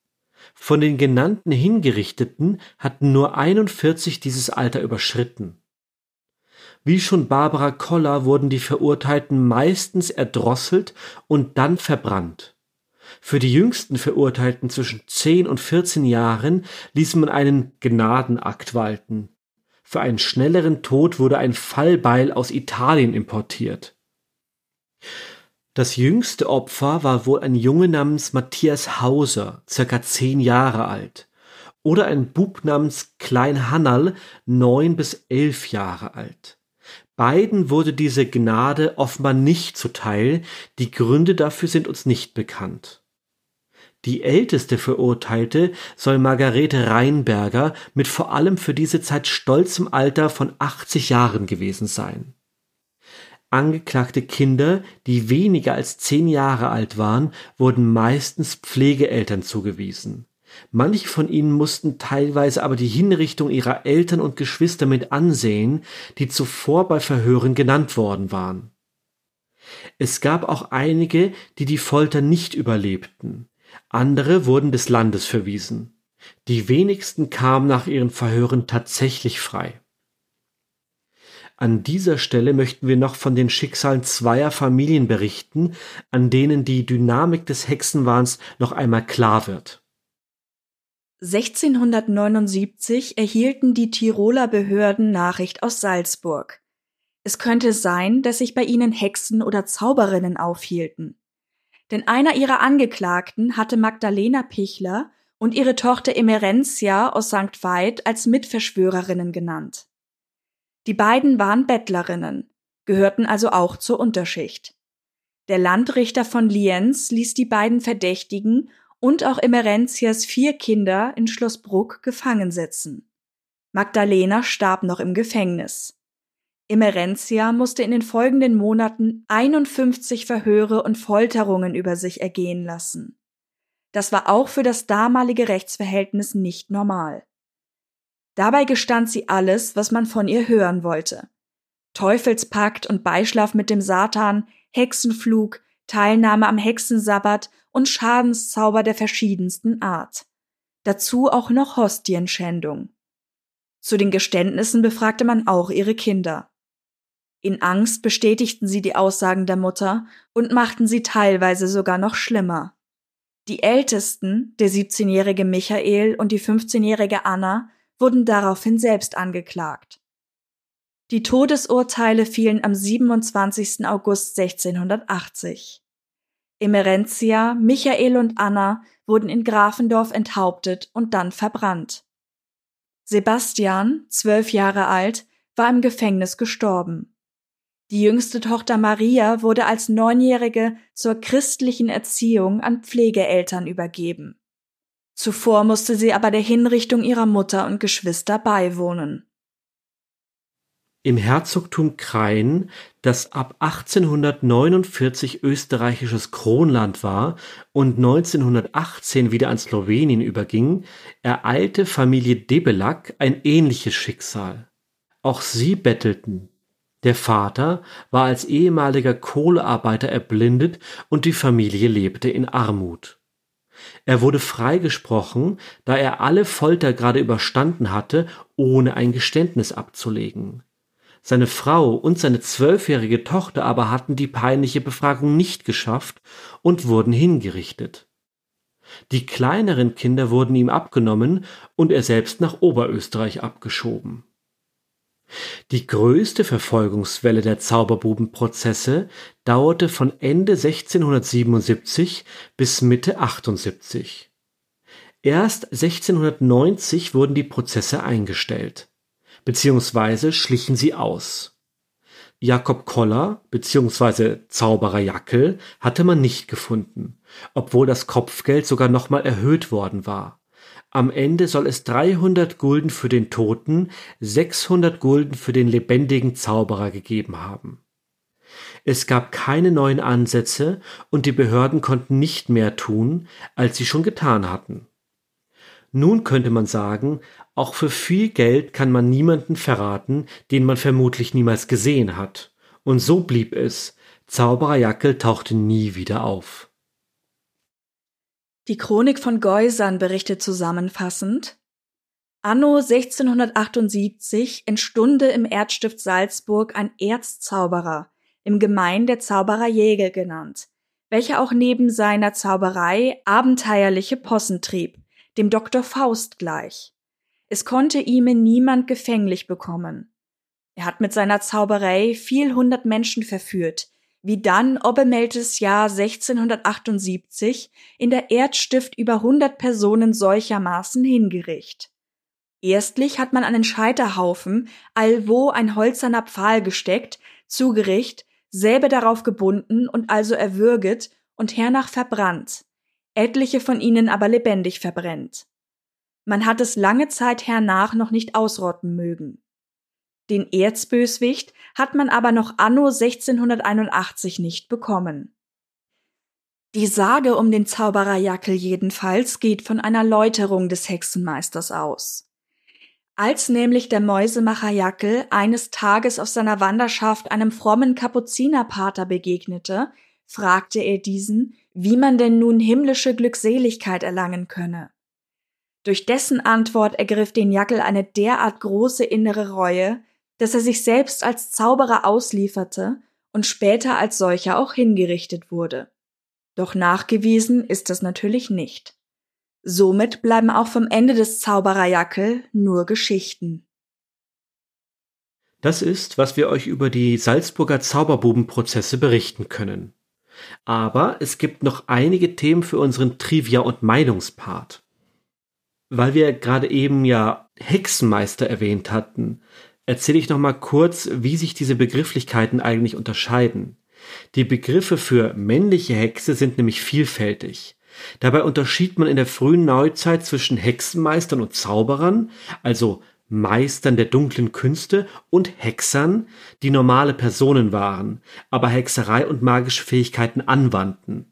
Von den genannten Hingerichteten hatten nur 41 dieses Alter überschritten. Wie schon Barbara Koller wurden die Verurteilten meistens erdrosselt und dann verbrannt. Für die jüngsten Verurteilten zwischen 10 und 14 Jahren ließ man einen Gnadenakt walten. Für einen schnelleren Tod wurde ein Fallbeil aus Italien importiert. Das jüngste Opfer war wohl ein Junge namens Matthias Hauser, circa zehn Jahre alt, oder ein Bub namens Klein Hannal, neun bis elf Jahre alt. Beiden wurde diese Gnade offenbar nicht zuteil, die Gründe dafür sind uns nicht bekannt. Die älteste Verurteilte soll Margarete Reinberger mit vor allem für diese Zeit stolzem Alter von 80 Jahren gewesen sein. Angeklagte Kinder, die weniger als zehn Jahre alt waren, wurden meistens Pflegeeltern zugewiesen. Manche von ihnen mussten teilweise aber die Hinrichtung ihrer Eltern und Geschwister mit ansehen, die zuvor bei Verhören genannt worden waren. Es gab auch einige, die die Folter nicht überlebten. Andere wurden des Landes verwiesen. Die wenigsten kamen nach ihren Verhören tatsächlich frei. An dieser Stelle möchten wir noch von den Schicksalen zweier Familien berichten, an denen die Dynamik des Hexenwahns noch einmal klar wird. 1679 erhielten die Tiroler Behörden Nachricht aus Salzburg. Es könnte sein, dass sich bei ihnen Hexen oder Zauberinnen aufhielten. Denn einer ihrer Angeklagten hatte Magdalena Pichler und ihre Tochter Emerentia aus St. Veit als Mitverschwörerinnen genannt. Die beiden waren Bettlerinnen, gehörten also auch zur Unterschicht. Der Landrichter von Lienz ließ die beiden Verdächtigen und auch Emerentias vier Kinder in Schloss Bruck gefangen setzen. Magdalena starb noch im Gefängnis. Emerentia musste in den folgenden Monaten 51 Verhöre und Folterungen über sich ergehen lassen. Das war auch für das damalige Rechtsverhältnis nicht normal. Dabei gestand sie alles, was man von ihr hören wollte. Teufelspakt und Beischlaf mit dem Satan, Hexenflug, Teilnahme am Hexensabbat und Schadenszauber der verschiedensten Art. Dazu auch noch Hostienschändung. Zu den Geständnissen befragte man auch ihre Kinder. In Angst bestätigten sie die Aussagen der Mutter und machten sie teilweise sogar noch schlimmer. Die Ältesten, der 17-jährige Michael und die 15-jährige Anna, wurden daraufhin selbst angeklagt. Die Todesurteile fielen am 27. August 1680. Emerentia, Michael und Anna wurden in Grafendorf enthauptet und dann verbrannt. Sebastian, zwölf Jahre alt, war im Gefängnis gestorben. Die jüngste Tochter Maria wurde als Neunjährige zur christlichen Erziehung an Pflegeeltern übergeben. Zuvor musste sie aber der Hinrichtung ihrer Mutter und Geschwister beiwohnen. Im Herzogtum Krain, das ab 1849 österreichisches Kronland war und 1918 wieder an Slowenien überging, ereilte Familie Debelak ein ähnliches Schicksal. Auch sie bettelten. Der Vater war als ehemaliger Kohlearbeiter erblindet und die Familie lebte in Armut. Er wurde freigesprochen, da er alle Folter gerade überstanden hatte, ohne ein Geständnis abzulegen. Seine Frau und seine zwölfjährige Tochter aber hatten die peinliche Befragung nicht geschafft und wurden hingerichtet. Die kleineren Kinder wurden ihm abgenommen und er selbst nach Oberösterreich abgeschoben die größte Verfolgungswelle der Zauberbubenprozesse dauerte von Ende 1677 bis Mitte 78. Erst 1690 wurden die Prozesse eingestellt, beziehungsweise schlichen sie aus. Jakob Koller bzw. Zauberer Jackel hatte man nicht gefunden, obwohl das Kopfgeld sogar nochmal erhöht worden war am Ende soll es 300 Gulden für den Toten, 600 Gulden für den lebendigen Zauberer gegeben haben. Es gab keine neuen Ansätze und die Behörden konnten nicht mehr tun, als sie schon getan hatten. Nun könnte man sagen, auch für viel Geld kann man niemanden verraten, den man vermutlich niemals gesehen hat. Und so blieb es. Zauberer Jackel tauchte nie wieder auf. Die Chronik von Geusern berichtet zusammenfassend, Anno 1678 entstunde im Erzstift Salzburg ein Erzzauberer, im Gemein der Zauberer Jägel genannt, welcher auch neben seiner Zauberei abenteuerliche Possen trieb, dem Doktor Faust gleich. Es konnte ihm niemand gefänglich bekommen. Er hat mit seiner Zauberei viel hundert Menschen verführt, wie dann obemeltes Jahr 1678 in der Erdstift über 100 Personen solchermaßen hingericht. Erstlich hat man einen Scheiterhaufen, allwo ein holzerner Pfahl gesteckt, zugericht, selbe darauf gebunden und also erwürget und hernach verbrannt, etliche von ihnen aber lebendig verbrennt. Man hat es lange Zeit hernach noch nicht ausrotten mögen. Den Erzböswicht hat man aber noch anno 1681 nicht bekommen. Die Sage um den Zauberer Jackel jedenfalls geht von einer Läuterung des Hexenmeisters aus. Als nämlich der Mäusemacher Jackel eines Tages auf seiner Wanderschaft einem frommen Kapuzinerpater begegnete, fragte er diesen, wie man denn nun himmlische Glückseligkeit erlangen könne. Durch dessen Antwort ergriff den Jackel eine derart große innere Reue, dass er sich selbst als Zauberer auslieferte und später als solcher auch hingerichtet wurde. Doch nachgewiesen ist das natürlich nicht. Somit bleiben auch vom Ende des Zaubererjackel nur Geschichten. Das ist, was wir euch über die Salzburger Zauberbubenprozesse berichten können. Aber es gibt noch einige Themen für unseren Trivia- und Meinungspart. Weil wir gerade eben ja Hexenmeister erwähnt hatten, erzähle ich noch mal kurz, wie sich diese Begrifflichkeiten eigentlich unterscheiden. Die Begriffe für männliche Hexe sind nämlich vielfältig. Dabei unterschied man in der frühen Neuzeit zwischen Hexenmeistern und Zauberern, also Meistern der dunklen Künste und Hexern, die normale Personen waren, aber Hexerei und magische Fähigkeiten anwandten.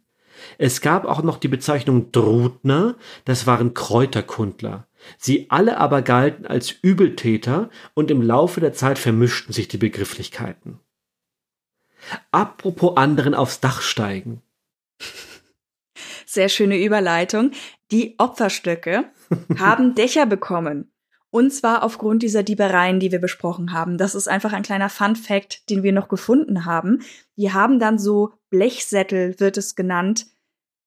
Es gab auch noch die Bezeichnung Drutner, das waren Kräuterkundler. Sie alle aber galten als Übeltäter und im Laufe der Zeit vermischten sich die Begrifflichkeiten. Apropos anderen aufs Dach steigen. Sehr schöne Überleitung. Die Opferstöcke haben Dächer bekommen. Und zwar aufgrund dieser Diebereien, die wir besprochen haben. Das ist einfach ein kleiner Fun Fact, den wir noch gefunden haben. Die haben dann so Blechsättel, wird es genannt,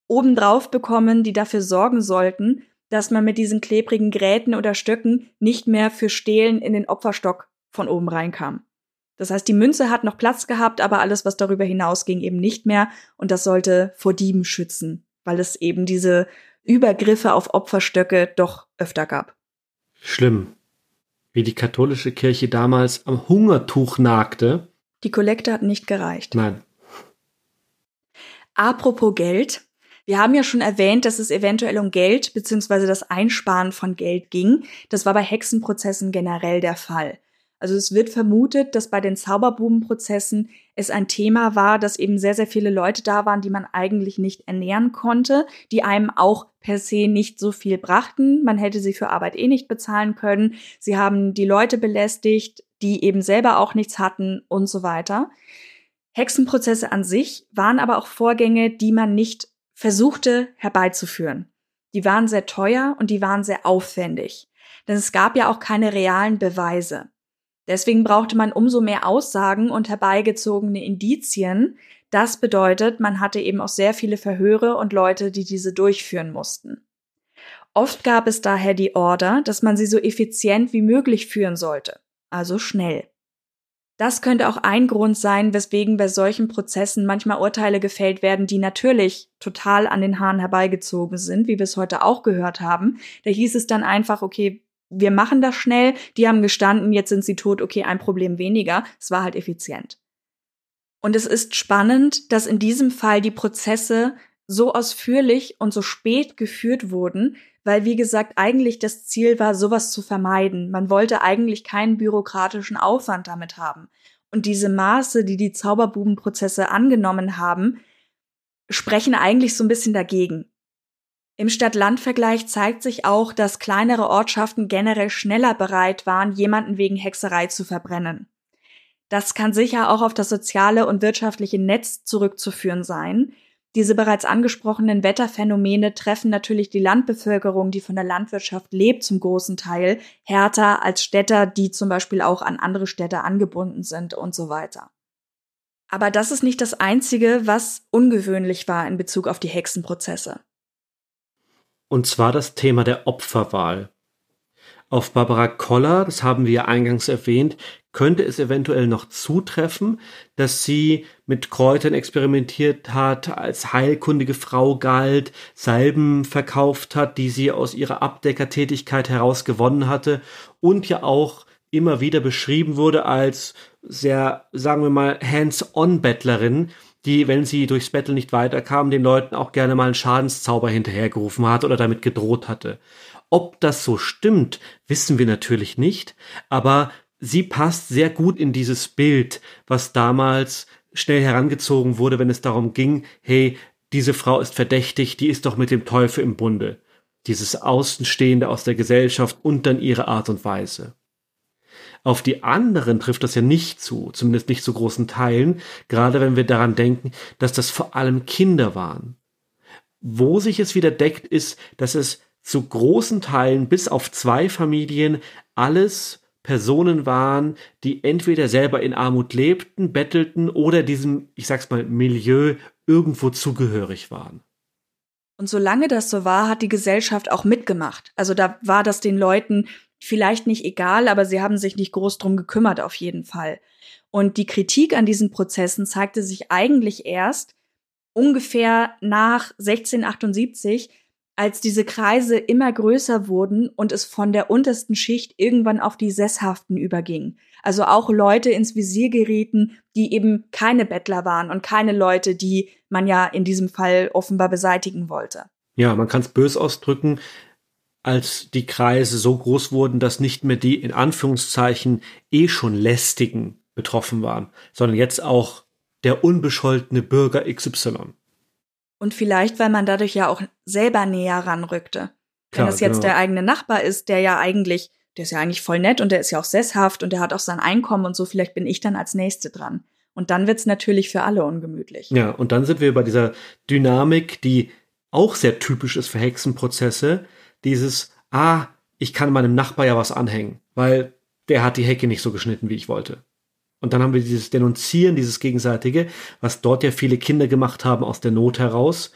obendrauf bekommen, die dafür sorgen sollten, dass man mit diesen klebrigen Gräten oder Stöcken nicht mehr für Stehlen in den Opferstock von oben reinkam. Das heißt, die Münze hat noch Platz gehabt, aber alles, was darüber hinausging, eben nicht mehr. Und das sollte vor Dieben schützen, weil es eben diese Übergriffe auf Opferstöcke doch öfter gab. Schlimm. Wie die katholische Kirche damals am Hungertuch nagte. Die Kollekte hat nicht gereicht. Nein. Apropos Geld. Wir haben ja schon erwähnt, dass es eventuell um Geld bzw. das Einsparen von Geld ging. Das war bei Hexenprozessen generell der Fall. Also es wird vermutet, dass bei den Zauberbubenprozessen es ein Thema war, dass eben sehr, sehr viele Leute da waren, die man eigentlich nicht ernähren konnte, die einem auch per se nicht so viel brachten. Man hätte sie für Arbeit eh nicht bezahlen können. Sie haben die Leute belästigt, die eben selber auch nichts hatten und so weiter. Hexenprozesse an sich waren aber auch Vorgänge, die man nicht versuchte herbeizuführen. Die waren sehr teuer und die waren sehr aufwendig. Denn es gab ja auch keine realen Beweise. Deswegen brauchte man umso mehr Aussagen und herbeigezogene Indizien. Das bedeutet, man hatte eben auch sehr viele Verhöre und Leute, die diese durchführen mussten. Oft gab es daher die Order, dass man sie so effizient wie möglich führen sollte, also schnell. Das könnte auch ein Grund sein, weswegen bei solchen Prozessen manchmal Urteile gefällt werden, die natürlich total an den Haaren herbeigezogen sind, wie wir es heute auch gehört haben. Da hieß es dann einfach, okay, wir machen das schnell, die haben gestanden, jetzt sind sie tot, okay, ein Problem weniger. Es war halt effizient. Und es ist spannend, dass in diesem Fall die Prozesse so ausführlich und so spät geführt wurden, weil, wie gesagt, eigentlich das Ziel war, sowas zu vermeiden. Man wollte eigentlich keinen bürokratischen Aufwand damit haben. Und diese Maße, die die Zauberbubenprozesse angenommen haben, sprechen eigentlich so ein bisschen dagegen. Im Stadt-Land-Vergleich zeigt sich auch, dass kleinere Ortschaften generell schneller bereit waren, jemanden wegen Hexerei zu verbrennen. Das kann sicher auch auf das soziale und wirtschaftliche Netz zurückzuführen sein. Diese bereits angesprochenen Wetterphänomene treffen natürlich die Landbevölkerung, die von der Landwirtschaft lebt, zum großen Teil härter als Städter, die zum Beispiel auch an andere Städte angebunden sind und so weiter. Aber das ist nicht das Einzige, was ungewöhnlich war in Bezug auf die Hexenprozesse und zwar das Thema der Opferwahl. Auf Barbara Koller, das haben wir ja eingangs erwähnt, könnte es eventuell noch zutreffen, dass sie mit Kräutern experimentiert hat, als heilkundige Frau galt, Salben verkauft hat, die sie aus ihrer Abdeckertätigkeit heraus gewonnen hatte und ja auch immer wieder beschrieben wurde als sehr, sagen wir mal, hands-on-Bettlerin, die, wenn sie durchs Battle nicht weiterkam, den Leuten auch gerne mal einen Schadenszauber hinterhergerufen hat oder damit gedroht hatte. Ob das so stimmt, wissen wir natürlich nicht, aber sie passt sehr gut in dieses Bild, was damals schnell herangezogen wurde, wenn es darum ging, hey, diese Frau ist verdächtig, die ist doch mit dem Teufel im Bunde. Dieses Außenstehende aus der Gesellschaft und dann ihre Art und Weise. Auf die anderen trifft das ja nicht zu, zumindest nicht zu großen Teilen, gerade wenn wir daran denken, dass das vor allem Kinder waren. Wo sich es wieder deckt, ist, dass es zu großen Teilen bis auf zwei Familien alles Personen waren, die entweder selber in Armut lebten, bettelten oder diesem, ich sag's mal, Milieu irgendwo zugehörig waren. Und solange das so war, hat die Gesellschaft auch mitgemacht. Also da war das den Leuten vielleicht nicht egal, aber sie haben sich nicht groß drum gekümmert auf jeden Fall. Und die Kritik an diesen Prozessen zeigte sich eigentlich erst ungefähr nach 1678, als diese Kreise immer größer wurden und es von der untersten Schicht irgendwann auf die Sesshaften überging. Also auch Leute ins Visier gerieten, die eben keine Bettler waren und keine Leute, die man ja in diesem Fall offenbar beseitigen wollte. Ja, man kann es bös ausdrücken, als die Kreise so groß wurden, dass nicht mehr die in Anführungszeichen eh schon lästigen betroffen waren, sondern jetzt auch der unbescholtene Bürger XY. Und vielleicht, weil man dadurch ja auch selber näher ranrückte. Wenn das jetzt genau. der eigene Nachbar ist, der ja eigentlich, der ist ja eigentlich voll nett und der ist ja auch sesshaft und der hat auch sein Einkommen und so, vielleicht bin ich dann als Nächste dran. Und dann wird's natürlich für alle ungemütlich. Ja, und dann sind wir bei dieser Dynamik, die auch sehr typisch ist für Hexenprozesse. Dieses, ah, ich kann meinem Nachbar ja was anhängen, weil der hat die Hecke nicht so geschnitten, wie ich wollte. Und dann haben wir dieses Denunzieren, dieses Gegenseitige, was dort ja viele Kinder gemacht haben aus der Not heraus,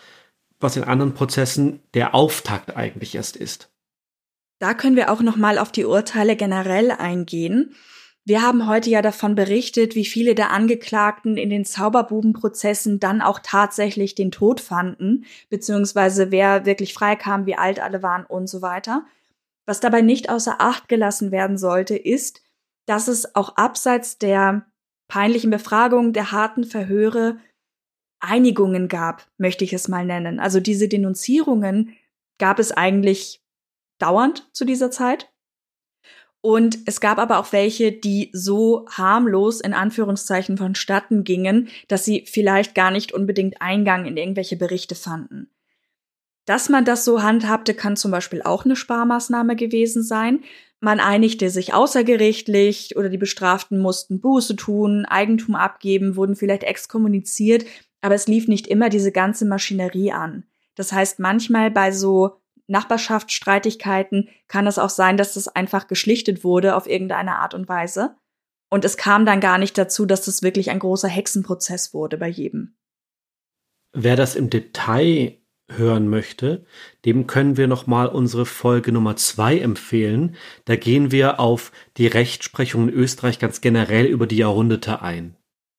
was in anderen Prozessen der Auftakt eigentlich erst ist. Da können wir auch noch mal auf die Urteile generell eingehen. Wir haben heute ja davon berichtet, wie viele der Angeklagten in den Zauberbubenprozessen dann auch tatsächlich den Tod fanden, beziehungsweise wer wirklich freikam, wie alt alle waren und so weiter. Was dabei nicht außer Acht gelassen werden sollte, ist, dass es auch abseits der peinlichen Befragung, der harten Verhöre Einigungen gab, möchte ich es mal nennen. Also diese Denunzierungen gab es eigentlich dauernd zu dieser Zeit. Und es gab aber auch welche, die so harmlos in Anführungszeichen vonstatten gingen, dass sie vielleicht gar nicht unbedingt Eingang in irgendwelche Berichte fanden. Dass man das so handhabte, kann zum Beispiel auch eine Sparmaßnahme gewesen sein. Man einigte sich außergerichtlich oder die Bestraften mussten Buße tun, Eigentum abgeben, wurden vielleicht exkommuniziert, aber es lief nicht immer diese ganze Maschinerie an. Das heißt, manchmal bei so Nachbarschaftsstreitigkeiten kann es auch sein, dass das einfach geschlichtet wurde auf irgendeine Art und Weise. Und es kam dann gar nicht dazu, dass das wirklich ein großer Hexenprozess wurde bei jedem. Wer das im Detail hören möchte, dem können wir noch mal unsere Folge Nummer zwei empfehlen. Da gehen wir auf die Rechtsprechung in Österreich ganz generell über die Jahrhunderte ein.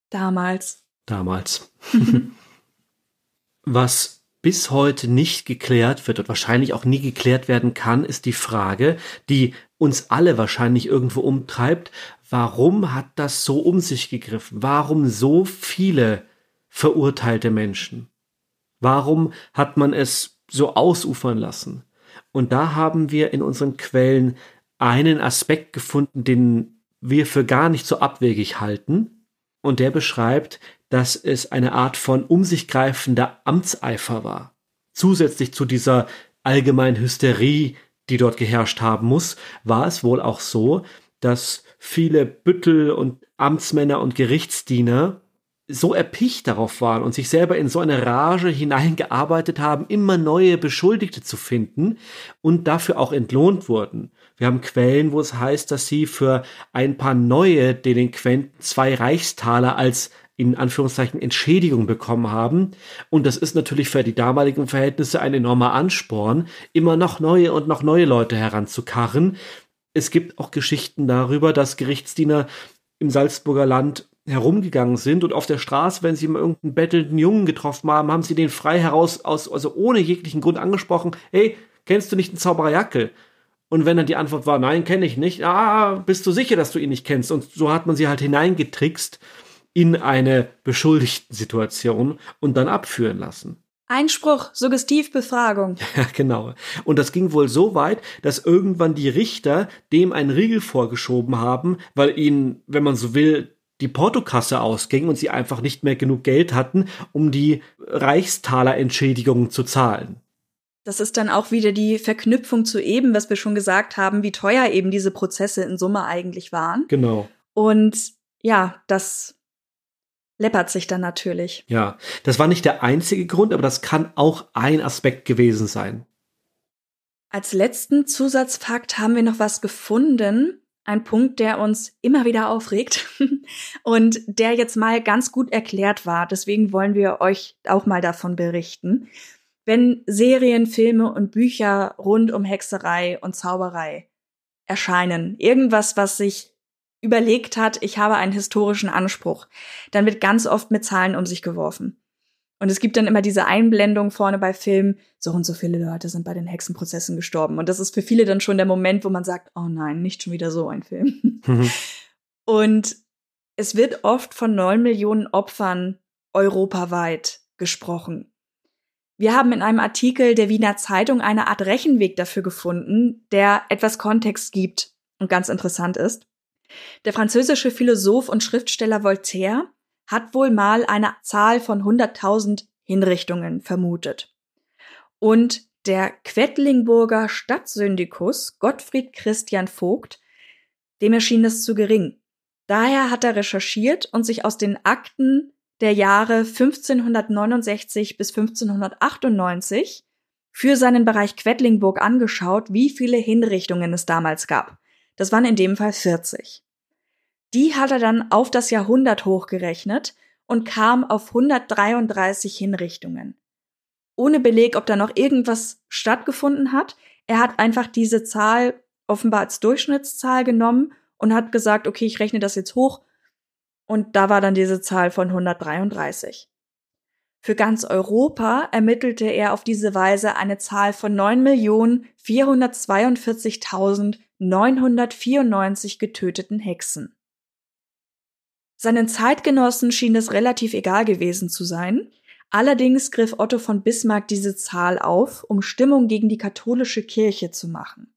Damals. Damals. Was bis heute nicht geklärt wird und wahrscheinlich auch nie geklärt werden kann, ist die Frage, die uns alle wahrscheinlich irgendwo umtreibt. Warum hat das so um sich gegriffen? Warum so viele verurteilte Menschen? Warum hat man es so ausufern lassen? Und da haben wir in unseren Quellen einen Aspekt gefunden, den wir für gar nicht so abwegig halten. Und der beschreibt, dass es eine Art von um sich greifender Amtseifer war. Zusätzlich zu dieser allgemeinen Hysterie, die dort geherrscht haben muss, war es wohl auch so, dass viele Büttel und Amtsmänner und Gerichtsdiener so erpicht darauf waren und sich selber in so eine Rage hineingearbeitet haben, immer neue Beschuldigte zu finden und dafür auch entlohnt wurden. Wir haben Quellen, wo es heißt, dass sie für ein paar neue Delinquenten zwei Reichstaler als in Anführungszeichen Entschädigung bekommen haben. Und das ist natürlich für die damaligen Verhältnisse ein enormer Ansporn, immer noch neue und noch neue Leute heranzukarren. Es gibt auch Geschichten darüber, dass Gerichtsdiener im Salzburger Land herumgegangen sind und auf der Straße, wenn sie mal irgendeinen bettelnden Jungen getroffen haben, haben sie den frei heraus, aus, also ohne jeglichen Grund angesprochen, hey, kennst du nicht den Zauberer Jackel? Und wenn dann die Antwort war, nein, kenne ich nicht, ah, bist du sicher, dass du ihn nicht kennst? Und so hat man sie halt hineingetrickst in eine beschuldigten Situation und dann abführen lassen. Einspruch, Suggestivbefragung. Ja, genau. Und das ging wohl so weit, dass irgendwann die Richter dem einen Riegel vorgeschoben haben, weil ihnen, wenn man so will, die Portokasse ausging und sie einfach nicht mehr genug Geld hatten, um die Reichstalerentschädigungen zu zahlen. Das ist dann auch wieder die Verknüpfung zu eben, was wir schon gesagt haben, wie teuer eben diese Prozesse in Summe eigentlich waren. Genau. Und ja, das läppert sich dann natürlich. Ja, das war nicht der einzige Grund, aber das kann auch ein Aspekt gewesen sein. Als letzten Zusatzfakt haben wir noch was gefunden, ein Punkt, der uns immer wieder aufregt und der jetzt mal ganz gut erklärt war. Deswegen wollen wir euch auch mal davon berichten. Wenn Serien, Filme und Bücher rund um Hexerei und Zauberei erscheinen, irgendwas, was sich überlegt hat, ich habe einen historischen Anspruch, dann wird ganz oft mit Zahlen um sich geworfen. Und es gibt dann immer diese Einblendung vorne bei Filmen, so und so viele Leute sind bei den Hexenprozessen gestorben. Und das ist für viele dann schon der Moment, wo man sagt, oh nein, nicht schon wieder so ein Film. Mhm. Und es wird oft von neun Millionen Opfern europaweit gesprochen. Wir haben in einem Artikel der Wiener Zeitung eine Art Rechenweg dafür gefunden, der etwas Kontext gibt und ganz interessant ist. Der französische Philosoph und Schriftsteller Voltaire hat wohl mal eine Zahl von 100.000 Hinrichtungen vermutet. Und der Quedlingburger Stadtsyndikus Gottfried Christian Vogt, dem erschien das zu gering. Daher hat er recherchiert und sich aus den Akten der Jahre 1569 bis 1598 für seinen Bereich Quedlingburg angeschaut, wie viele Hinrichtungen es damals gab. Das waren in dem Fall 40. Die hat er dann auf das Jahrhundert hochgerechnet und kam auf 133 Hinrichtungen. Ohne Beleg, ob da noch irgendwas stattgefunden hat. Er hat einfach diese Zahl offenbar als Durchschnittszahl genommen und hat gesagt, okay, ich rechne das jetzt hoch. Und da war dann diese Zahl von 133. Für ganz Europa ermittelte er auf diese Weise eine Zahl von 9.442.994 getöteten Hexen. Seinen Zeitgenossen schien es relativ egal gewesen zu sein. Allerdings griff Otto von Bismarck diese Zahl auf, um Stimmung gegen die katholische Kirche zu machen.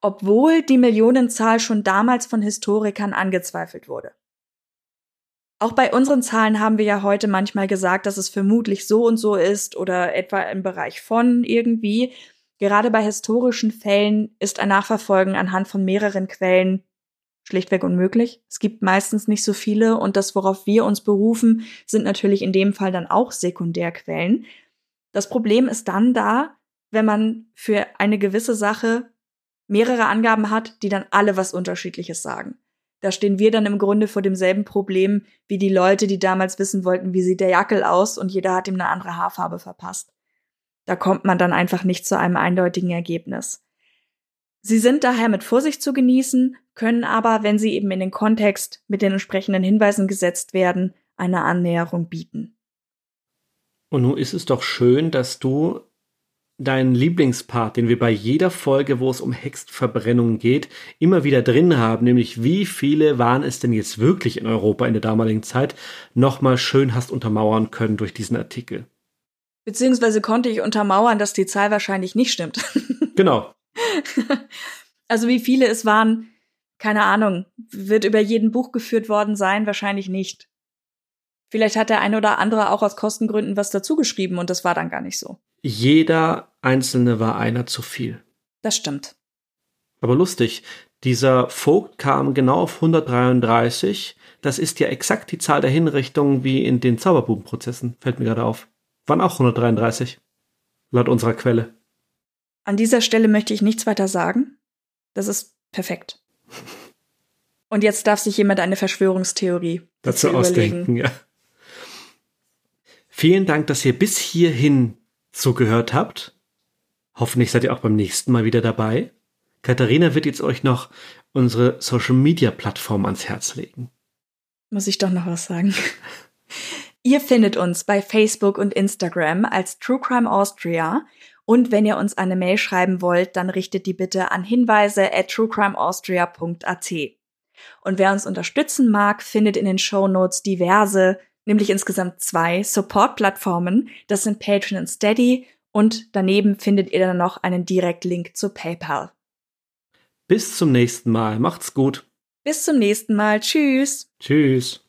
Obwohl die Millionenzahl schon damals von Historikern angezweifelt wurde. Auch bei unseren Zahlen haben wir ja heute manchmal gesagt, dass es vermutlich so und so ist oder etwa im Bereich von irgendwie. Gerade bei historischen Fällen ist ein Nachverfolgen anhand von mehreren Quellen schlichtweg unmöglich. Es gibt meistens nicht so viele und das, worauf wir uns berufen, sind natürlich in dem Fall dann auch Sekundärquellen. Das Problem ist dann da, wenn man für eine gewisse Sache mehrere Angaben hat, die dann alle was Unterschiedliches sagen. Da stehen wir dann im Grunde vor demselben Problem wie die Leute, die damals wissen wollten, wie sieht der Jackel aus und jeder hat ihm eine andere Haarfarbe verpasst. Da kommt man dann einfach nicht zu einem eindeutigen Ergebnis. Sie sind daher mit Vorsicht zu genießen, können aber, wenn sie eben in den Kontext mit den entsprechenden Hinweisen gesetzt werden, eine Annäherung bieten. Und nun ist es doch schön, dass du deinen Lieblingspart, den wir bei jeder Folge, wo es um Hexenverbrennungen geht, immer wieder drin haben, nämlich wie viele waren es denn jetzt wirklich in Europa in der damaligen Zeit, nochmal schön hast untermauern können durch diesen Artikel. Beziehungsweise konnte ich untermauern, dass die Zahl wahrscheinlich nicht stimmt. Genau. also wie viele es waren, keine Ahnung, wird über jeden Buch geführt worden sein, wahrscheinlich nicht. Vielleicht hat der eine oder andere auch aus Kostengründen was dazugeschrieben und das war dann gar nicht so. Jeder einzelne war einer zu viel. Das stimmt. Aber lustig, dieser Vogt kam genau auf 133. Das ist ja exakt die Zahl der Hinrichtungen wie in den Zauberbubenprozessen, fällt mir gerade auf. Waren auch 133. Laut unserer Quelle. An dieser Stelle möchte ich nichts weiter sagen. Das ist perfekt. Und jetzt darf sich jemand eine Verschwörungstheorie dazu ausdenken, ja. Vielen Dank, dass ihr bis hierhin zugehört habt. Hoffentlich seid ihr auch beim nächsten Mal wieder dabei. Katharina wird jetzt euch noch unsere Social Media Plattform ans Herz legen. Muss ich doch noch was sagen. Ihr findet uns bei Facebook und Instagram als True Crime Austria und wenn ihr uns eine Mail schreiben wollt, dann richtet die bitte an hinweise at truecrimeaustria.at. Und wer uns unterstützen mag, findet in den Show Notes diverse, nämlich insgesamt zwei Support-Plattformen. Das sind Patreon und Steady und daneben findet ihr dann noch einen Direktlink zu PayPal. Bis zum nächsten Mal. Macht's gut. Bis zum nächsten Mal. Tschüss. Tschüss.